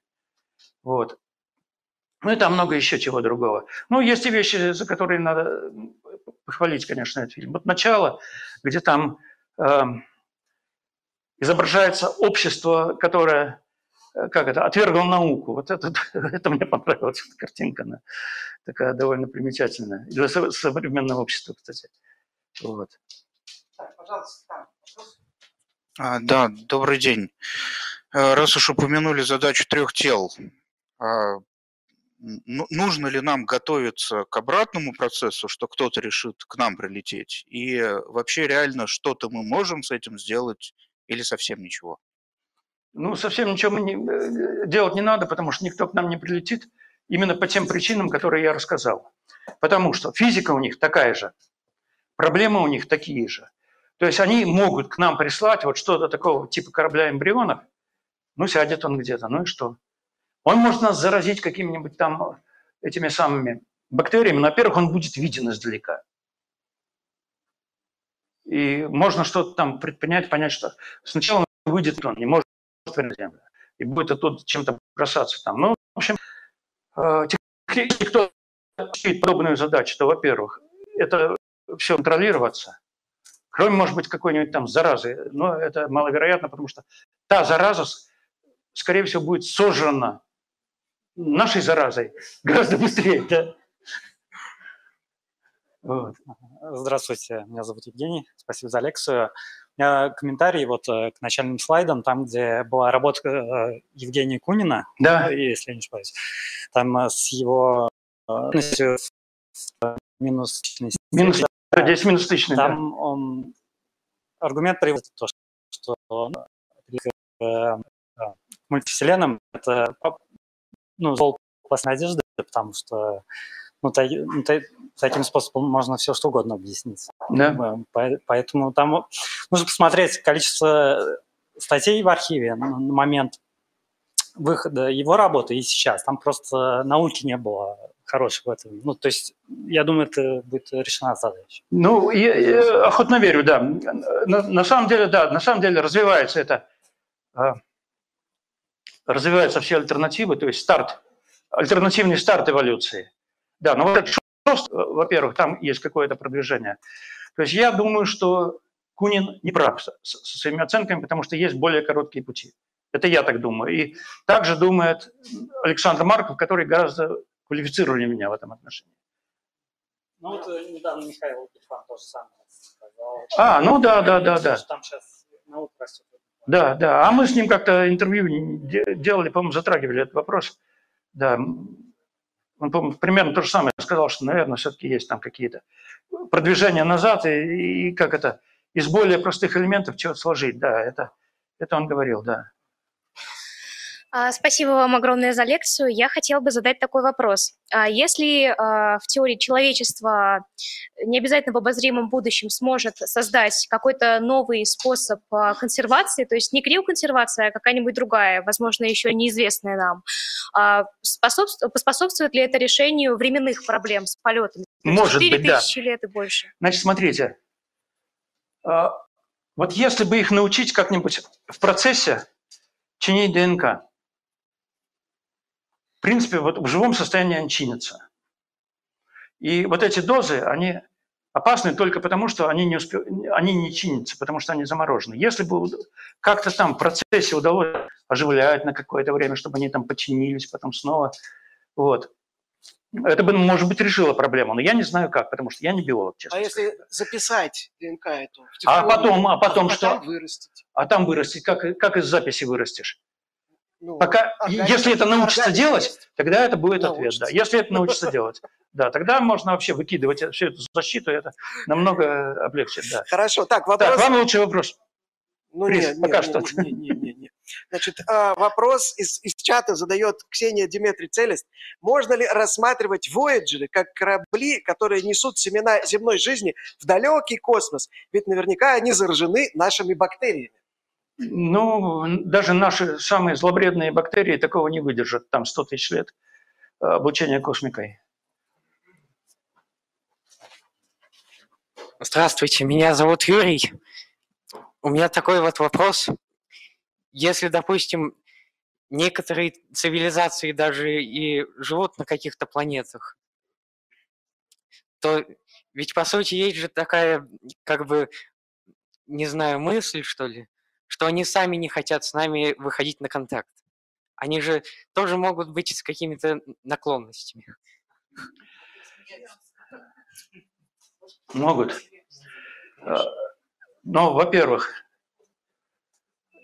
Вот. Ну и там много еще чего другого. Ну, есть и вещи, за которые надо похвалить, конечно, этот фильм. Вот начало, где там э, изображается общество, которое, как это, отвергло науку. Вот это, это мне понравилась эта картинка. Она такая довольно примечательная. Для современного общества, кстати. Вот. Так, пожалуйста, а, да, добрый день. Э, раз уж упомянули задачу трех тел, а, ну, нужно ли нам готовиться к обратному процессу, что кто-то решит к нам прилететь? И вообще реально что-то мы можем с этим сделать или совсем ничего? Ну, совсем ничего не, э, делать не надо, потому что никто к нам не прилетит, именно по тем причинам, которые я рассказал. Потому что физика у них такая же, проблемы у них такие же. То есть они могут к нам прислать вот что-то такого типа корабля эмбрионов, ну, сядет он где-то, ну и что? Он может нас заразить какими-нибудь там этими самыми бактериями. Но, во-первых, он будет виден издалека. И можно что-то там предпринять, понять, что сначала выйдет, он не может на землю. И будет оттуда чем-то бросаться там. Ну, в общем, э, те, кто имеет подобную задачу, то, во-первых, это все контролироваться, кроме, может быть, какой-нибудь там заразы. Но это маловероятно, потому что та зараза, скорее всего, будет сожрана нашей заразой гораздо быстрее. Да? Вот. Здравствуйте, меня зовут Евгений, спасибо за лекцию. Меня комментарий вот э, к начальным слайдам, там, где была работа э, Евгения Кунина, да. если я не ошибаюсь, там э, с его минус минус, да, здесь минус тысячный, Там да. он аргумент приводит то, что к мультивселенным это ну, зол надежды, потому что ну, та, ну, та, таким способом можно все что угодно объяснить. Да. Поэтому там нужно посмотреть количество статей в архиве на момент выхода его работы и сейчас. Там просто науки не было хороших в этом. Ну, то есть, я думаю, это будет решена задача. Ну, я, я охотно верю, да. На, на самом деле, да, на самом деле развивается это, а, развиваются все альтернативы, то есть старт, альтернативный старт эволюции. Да, но вот этот шест, во-первых, там есть какое-то продвижение. То есть я думаю, что Кунин не прав со, со своими оценками, потому что есть более короткие пути. Это я так думаю. И также думает Александр Марков, который гораздо квалифицировали меня в этом отношении. Ну вот э, недавно Михаил Гельфан тоже самое сказал. А, ну да, да, да, да. Там сейчас наука растет. Да, да. А мы с ним как-то интервью делали, по-моему, затрагивали этот вопрос. Да. Он, по-моему, примерно то же самое сказал, что, наверное, все-таки есть там какие-то продвижения назад и, и как это, из более простых элементов чего-то сложить. Да, это, это он говорил, да. А, спасибо вам огромное за лекцию. Я хотела бы задать такой вопрос. А если а, в теории человечество не обязательно в обозримом будущем сможет создать какой-то новый способ консервации, то есть не криоконсервация, а какая-нибудь другая, возможно, еще неизвестная нам, поспособствует ли это решению временных проблем с полетами? Может быть, да. тысячи лет и больше. Значит, смотрите, вот если бы их научить как-нибудь в процессе чинить ДНК, в принципе, вот в живом состоянии они чинятся. И вот эти дозы, они опасны только потому, что они не, успе... они не чинятся, потому что они заморожены. Если бы как-то там в процессе удалось оживлять на какое-то время, чтобы они там починились, потом снова, вот, это бы, может быть, решило проблему, но я не знаю как, потому что я не биолог, честно А если записать ДНК эту? А потом, а потом а что? Вырастить. А там вырастить, как, как из записи вырастешь? Ну, Пока, организм- если это научится организм делать, тогда это будет ответ. Научится. Да. Если это научится делать, да, тогда можно вообще выкидывать всю эту защиту, это намного облегчит. Да. Хорошо, так, Так, вопрос... вам лучший вопрос. Ну, Приз, нет, пока нет, что. Не, не, не, не. Значит, а, вопрос из, из чата задает Ксения Диметрий Целест. Можно ли рассматривать Voyager как корабли, которые несут семена земной жизни в далекий космос? Ведь наверняка они заражены нашими бактериями. Ну, даже наши самые зловредные бактерии такого не выдержат. Там 100 тысяч лет э, обучения космикой. Здравствуйте, меня зовут Юрий. У меня такой вот вопрос. Если, допустим, некоторые цивилизации даже и живут на каких-то планетах, то ведь, по сути, есть же такая, как бы, не знаю, мысль, что ли, что они сами не хотят с нами выходить на контакт. Они же тоже могут быть с какими-то наклонностями. Могут. Э, Но, во-первых,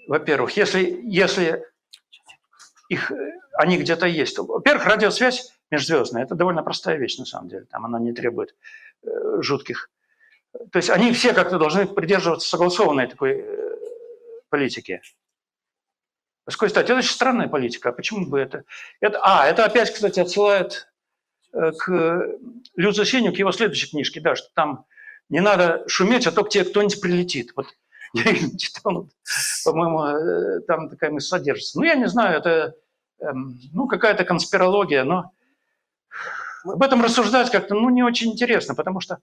во-первых, если, если их, они где-то есть, во-первых, радиосвязь межзвездная – это довольно простая вещь на самом деле. Там она не требует э, жутких. То есть они все как-то должны придерживаться согласованной такой э, политики. С какой стати? Это очень странная политика. А почему бы это? это а, это опять, кстати, отсылает э, к Лю Цзесиню, к его следующей книжке, да, что там не надо шуметь, а только тебе кто-нибудь прилетит. Вот я по-моему, э, там такая мысль содержится. Ну, я не знаю, это эм, ну, какая-то конспирология, но об этом рассуждать как-то ну, не очень интересно, потому что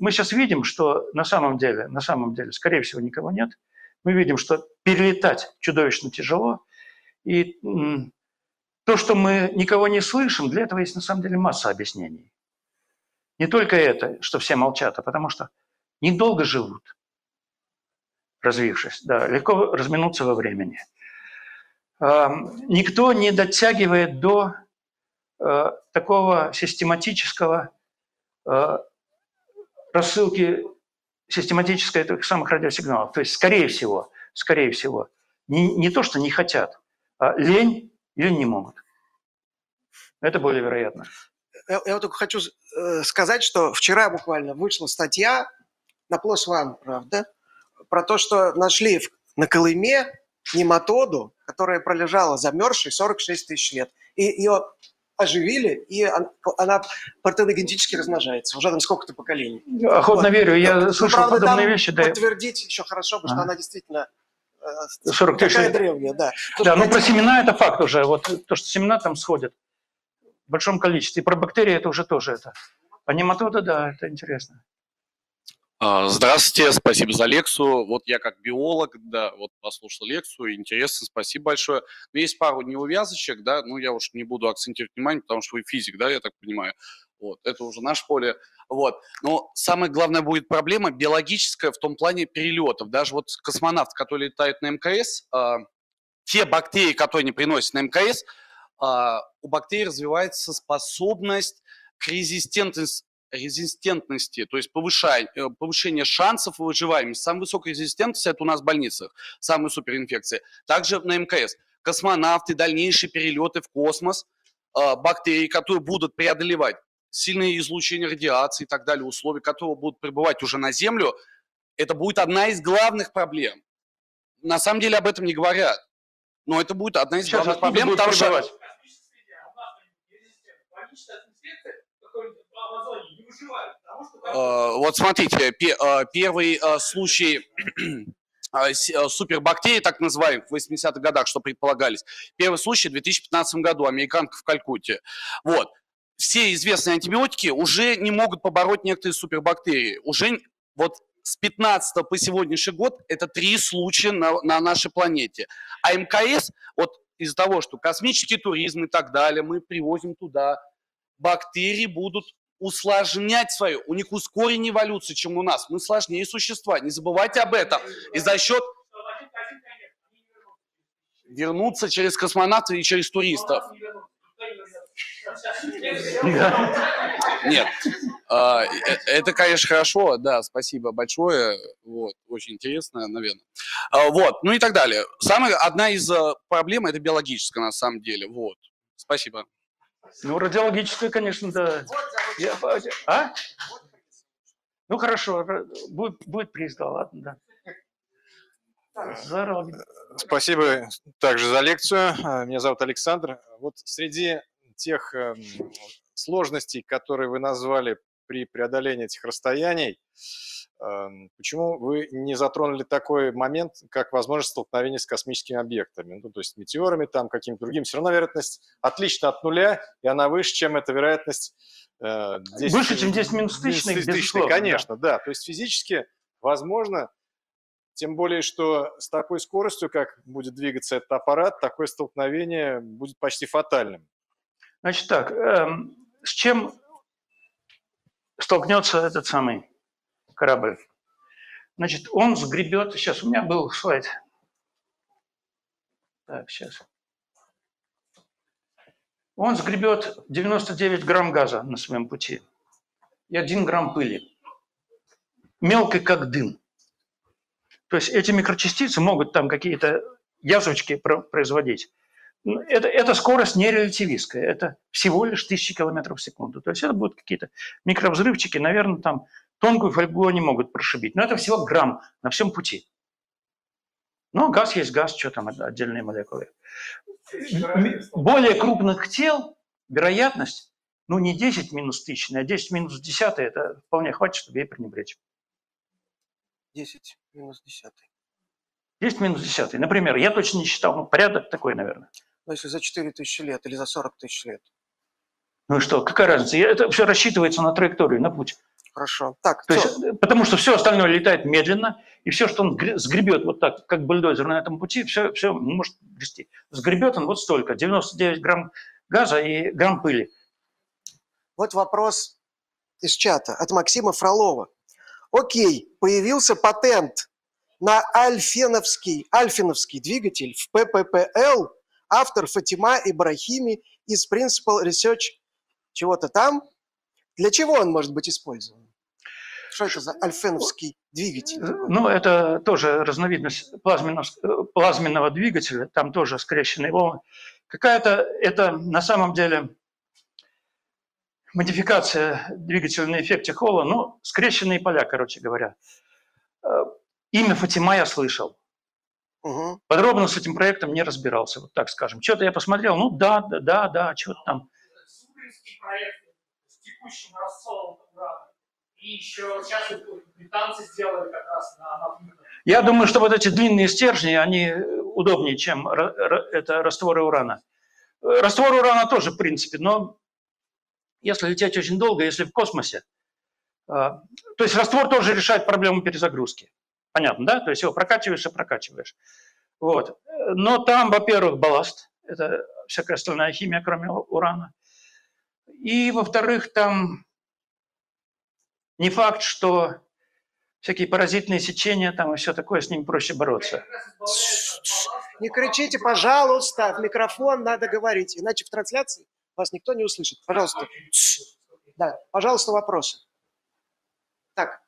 мы сейчас видим, что на самом деле, на самом деле, скорее всего, никого нет. Мы видим, что перелетать чудовищно тяжело. И то, что мы никого не слышим, для этого есть на самом деле масса объяснений. Не только это, что все молчат, а потому что недолго живут, развившись, да, легко разминуться во времени. Эм, Никто не дотягивает до э, такого систематического э, рассылки систематической этих самых радиосигналов. То есть, скорее всего, скорее всего, не, не то, что не хотят, а лень или не могут. Это более вероятно. Я, я вот только хочу э, сказать, что вчера буквально вышла статья на Plus One, правда, про то, что нашли в- на Колыме нематоду, которая пролежала замерзшей 46 тысяч лет. И ее оживили, и он- она партеногенетически размножается. Уже там сколько-то поколений. Охотно Вот. верю, я Ну, слышал правда, подобные вещи. Да, Подтвердить еще хорошо, потому что Ага. она действительно э, 40 тысяч такая древняя, да. Да, ну про семена это факт уже. Вот то, что семена там сходят в большом количестве. И про бактерии это уже тоже это. А нематода, да, это интересно. А, Здравствуйте, спасибо за лекцию. Вот я как биолог, да, вот послушал лекцию, интересно, спасибо большое. Но есть пару неувязочек, да, ну я уж не буду акцентировать внимание, потому что вы физик, да, я так понимаю. Вот, это уже наше поле. Вот. Но самая главная будет проблема биологическая в том плане перелетов. Даже вот космонавт, который летает на МКС, а, те бактерии, которые они приносят на МКС, а, у бактерий развивается способность к резистентности, резистентности, то есть повышай- э, повышение шансов выживаемости. Самая высокая резистентность – это у нас в больницах, самые суперинфекции. Также на МКС. Космонавты, дальнейшие перелеты в космос, а, бактерии, которые будут преодолевать сильные излучения радиации и так далее, условия, которые будут пребывать уже на Землю, это будет одна из главных проблем. На самом деле об этом не говорят. Но это будет одна из Сейчас главных проблем, потому что пребывать? Э, Вот смотрите, э, первый э, случай э, супербактерий, так называемых, в 80-х годах, что предполагались. Первый случай в 2015 году, американка в Калькутте. Вот. Все известные антибиотики уже не могут побороть некоторые супербактерии. Уже вот с 15 по сегодняшний год это три случая на, на нашей планете. А МКС, вот из-за того, что космический туризм и так далее, мы привозим туда, бактерии будут усложнять свою, у них ускорение эволюции, чем у нас. Мы сложнее существа, не забывайте об этом. И за счет вернуться через космонавтов и через туристов. Нет, а, э, это, конечно, хорошо, да, спасибо большое. Вот. очень интересная, наверное. А, вот, ну и так далее. Самая, одна из э, проблем – это биологическая, на самом деле, вот. Спасибо. Ну, радиологическая, конечно, да. Я, а? Ну, хорошо, будет, будет приз, да, ладно, да. Здорово. Спасибо также за лекцию. Меня зовут Александр. Вот среди тех эм, сложностей, которые вы назвали при преодолении этих расстояний, почему вы не затронули такой момент, как возможность столкновения с космическими объектами, ну, то есть метеорами, там, каким-то другим. Все равно вероятность отлично от нуля, и она выше, чем эта вероятность 10, э, Выше, чем 10 минус тысячных, безусловно. Конечно, да. да. То есть физически возможно, тем более, что с такой скоростью, как будет двигаться этот аппарат, такое столкновение будет почти фатальным. Значит так, эм, с чем столкнется этот самый корабль? Значит, он сгребет, сейчас у меня был слайд. Так, сейчас. Он сгребет 99 грамм газа на своем пути и 1 грамм пыли. Мелкой, как дым. То есть эти микрочастицы могут там какие-то язвочки производить. Ну, это, эта скорость не релятивистская, это всего лишь тысячи километров в секунду. То есть это будут какие-то микровзрывчики, наверное, там тонкую фольгу они могут прошибить. Но это всего грамм на всем пути. Но газ есть газ, что там отдельные молекулы. Более крупных тел вероятность, ну не 10 минус тысячная, а 10 минус 10 это вполне хватит, чтобы ей пренебречь. 10 минус 10. 10 минус 10. Например, я точно не считал, ну порядок такой, наверное. Ну, если за 4 тысячи лет или за 40 тысяч лет. Ну и что, какая разница? Это все рассчитывается на траекторию, на путь. Хорошо. Так, То есть, э, потому что все остальное летает медленно, и все, что он сгребет вот так, как бульдозер на этом пути, все, все может грести. Сгребет он вот столько, 99 грамм газа и грамм пыли. Вот вопрос из чата от Максима Фролова. Окей, появился патент на альфеновский, альфиновский двигатель в ПППЛ автор Фатима Ибрахими из Principal Research чего-то там. Для чего он может быть использован? Что это за альфеновский двигатель? Ну, это тоже разновидность плазменного, плазменного двигателя, там тоже скрещенные волны. Какая-то, это на самом деле модификация двигателя на эффекте Холла, ну, скрещенные поля, короче говоря. Э, имя Фатима я слышал. Угу. Подробно с этим проектом не разбирался, вот так скажем. Что-то я посмотрел, ну да, да, да, да, что-то там. Супринский проект с текущим рассолом урана. И еще сейчас британцы сделали как раз на, на Я думаю, что вот эти длинные стержни, они удобнее, чем это растворы урана. Раствор урана тоже, в принципе, но если лететь очень долго, если в космосе, а, то есть раствор тоже решает проблему перезагрузки. Понятно, да? То есть его прокачиваешь и прокачиваешь. Вот. Но там, во-первых, балласт. Это всякая остальная химия, кроме урана. И, во-вторых, там не факт, что всякие паразитные сечения там и все такое, с ними проще бороться. Не кричите, пожалуйста, в микрофон надо говорить, иначе в трансляции вас никто не услышит. Пожалуйста. Да, пожалуйста, вопросы. Так,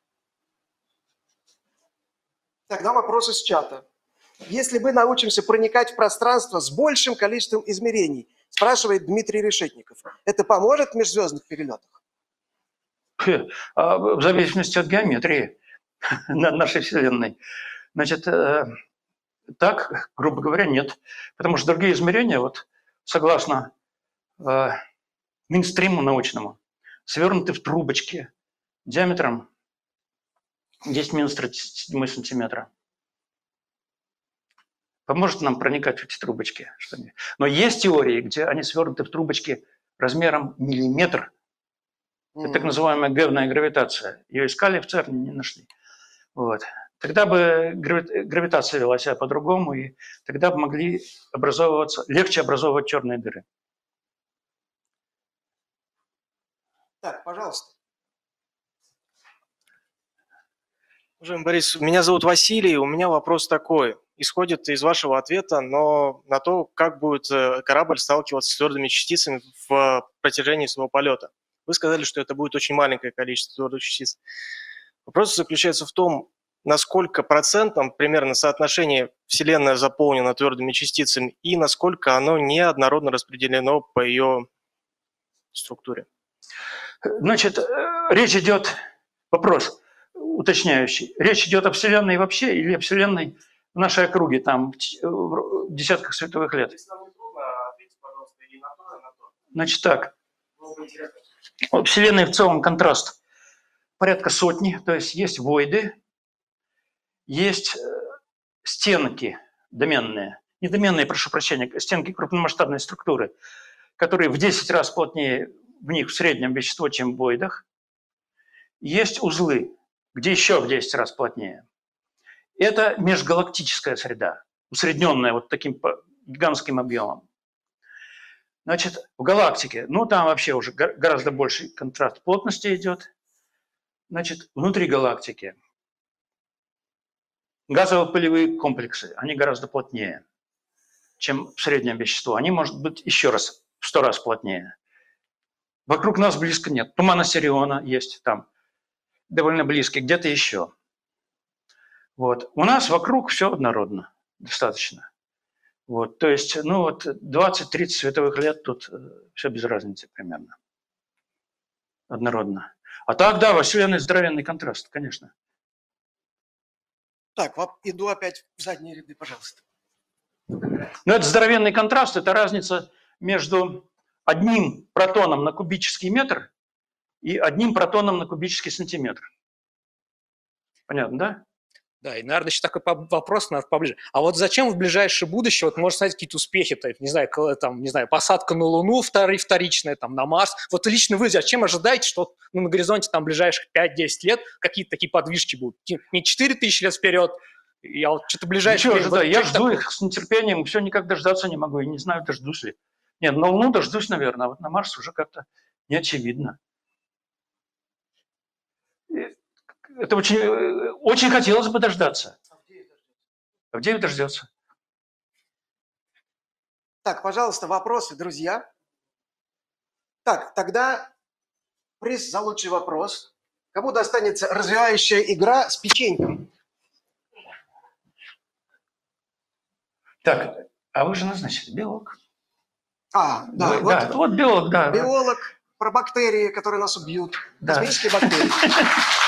Тогда вопрос из чата. Если мы научимся проникать в пространство с большим количеством измерений, спрашивает Дмитрий Решетников, это поможет в межзвездных перелетах? А в зависимости от геометрии нашей Вселенной. Значит, э, так, грубо говоря, нет. Потому что другие измерения, вот согласно э, минстриму научному, свернуты в трубочки диаметром 10 минус 37 сантиметра. Поможет нам проникать в эти трубочки. Но есть теории, где они свернуты в трубочки размером миллиметр. Это так называемая гевная гравитация. Ее искали в ЦЕРНе, не нашли. Вот. Тогда бы гравитация вела себя по-другому, и тогда бы могли образовываться, легче образовывать черные дыры. Так, пожалуйста. Уважаемый Борис, меня зовут Василий, у меня вопрос такой. Исходит из вашего ответа, но на то, как будет э, корабль сталкиваться с твердыми частицами в протяжении своего полета. Вы сказали, что это будет очень маленькое количество твердых частиц. Вопрос заключается в том, на сколько процентном примерно соотношение Вселенная заполнена твердыми частицами и насколько оно неоднородно распределено по ее структуре? Значит, э, речь идет, вопрос уточняющий, речь идет о Вселенной вообще или о Вселенной в нашей округе, там, в десятках световых лет? Значит так, у Вселенной в целом контраст. Порядка сотни, то есть есть войды, есть э, стенки доменные, не доменные, прошу прощения, стенки крупномасштабной структуры, которые в 10 раз плотнее в них в среднем вещество, чем в войдах. Есть узлы, где еще в 10 раз плотнее. Это межгалактическая среда, усредненная вот таким гигантским объемом. Значит, в галактике, ну там вообще уже гораздо больше контраст плотности идет. Значит, внутри галактики газово-полевые комплексы, они гораздо плотнее, чем в среднем вещество. Они, может быть, еще раз, в сто раз плотнее. Вокруг нас близко нет. Тумана Сириона есть там, довольно близкий, где-то еще. Вот. У нас вокруг все однородно, достаточно. Вот, то есть, ну вот 20-30 световых лет тут э, все без разницы примерно. Однородно. А так, да, во Вселенной здоровенный контраст, конечно. Так, иду опять в задние ряды, пожалуйста. Ну, это здоровенный контраст, это разница между одним протоном на кубический метр и одним протоном на кубический сантиметр. Понятно, да? Да, и, наверное, еще такой вопрос, наверное, поближе. А вот зачем в ближайшее будущее, вот можно сказать, какие-то успехи, то, не знаю, там, не знаю, посадка на Луну вторичная, там, на Марс. Вот лично вы зачем ожидаете, что ну, на горизонте там ближайших 5-10 лет какие-то такие подвижки будут? Не 4 тысячи лет вперед, я вот что-то ближайшее... Ничего, вот, я жду такое? их с нетерпением, все никак дождаться не могу, и не знаю, дождусь ли. Нет, на Луну дождусь, наверное, а вот на Марс уже как-то не очевидно. Это очень, э, очень хотелось бы дождаться. А где дождется? Так, пожалуйста, вопросы, друзья. Так, тогда приз за лучший вопрос. Кому достанется развивающая игра с печенькой? Так, а вы же назначили биолог. А, да, вы, вот, да, вот биолог, да. Биолог про бактерии, которые нас убьют. Да. Космические бактерии.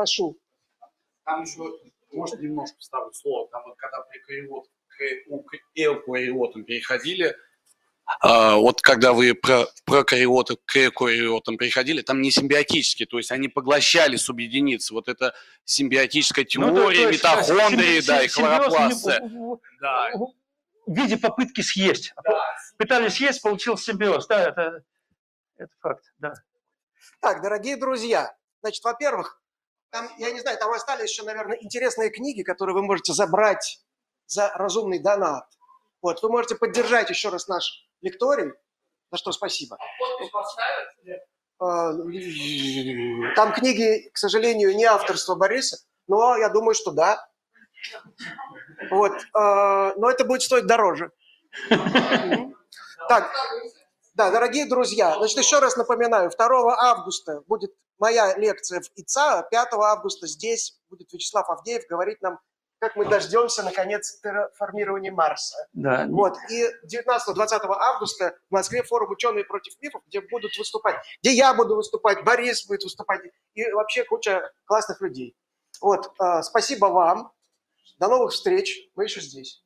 Прошу. Там еще, может, немножко вставлю слово. Там вот когда прикариот к эукариотам переходили, а, вот когда вы про, про кариоты к эукариотам переходили, там не симбиотические, то есть они поглощали субъединицы. Вот это симбиотическая теория, ну, да, митохондрии, да, и хлоропласты. Да. В виде попытки съесть. Да. Пытались съесть, получился симбиоз. Да, это, это факт, да. Так, дорогие друзья, значит, во-первых, там, я не знаю, там остались еще, наверное, интересные книги, которые вы можете забрать за разумный донат. Вот, вы можете поддержать еще раз наш лекторий, за что спасибо. А, там книги, к сожалению, не авторство Бориса, но я думаю, что да. Вот, а, но это будет стоить дороже. Так, да, дорогие друзья, значит, еще раз напоминаю, 2 августа будет моя лекция в ИЦА, 5 августа здесь будет Вячеслав Авдеев говорить нам, как мы дождемся, наконец, терраформирования Марса. Да. Вот. И 19-20 августа в Москве форум «Ученые против мифов», где будут выступать, где я буду выступать, Борис будет выступать, и вообще куча классных людей. Вот. А, спасибо вам. До новых встреч. Мы еще здесь.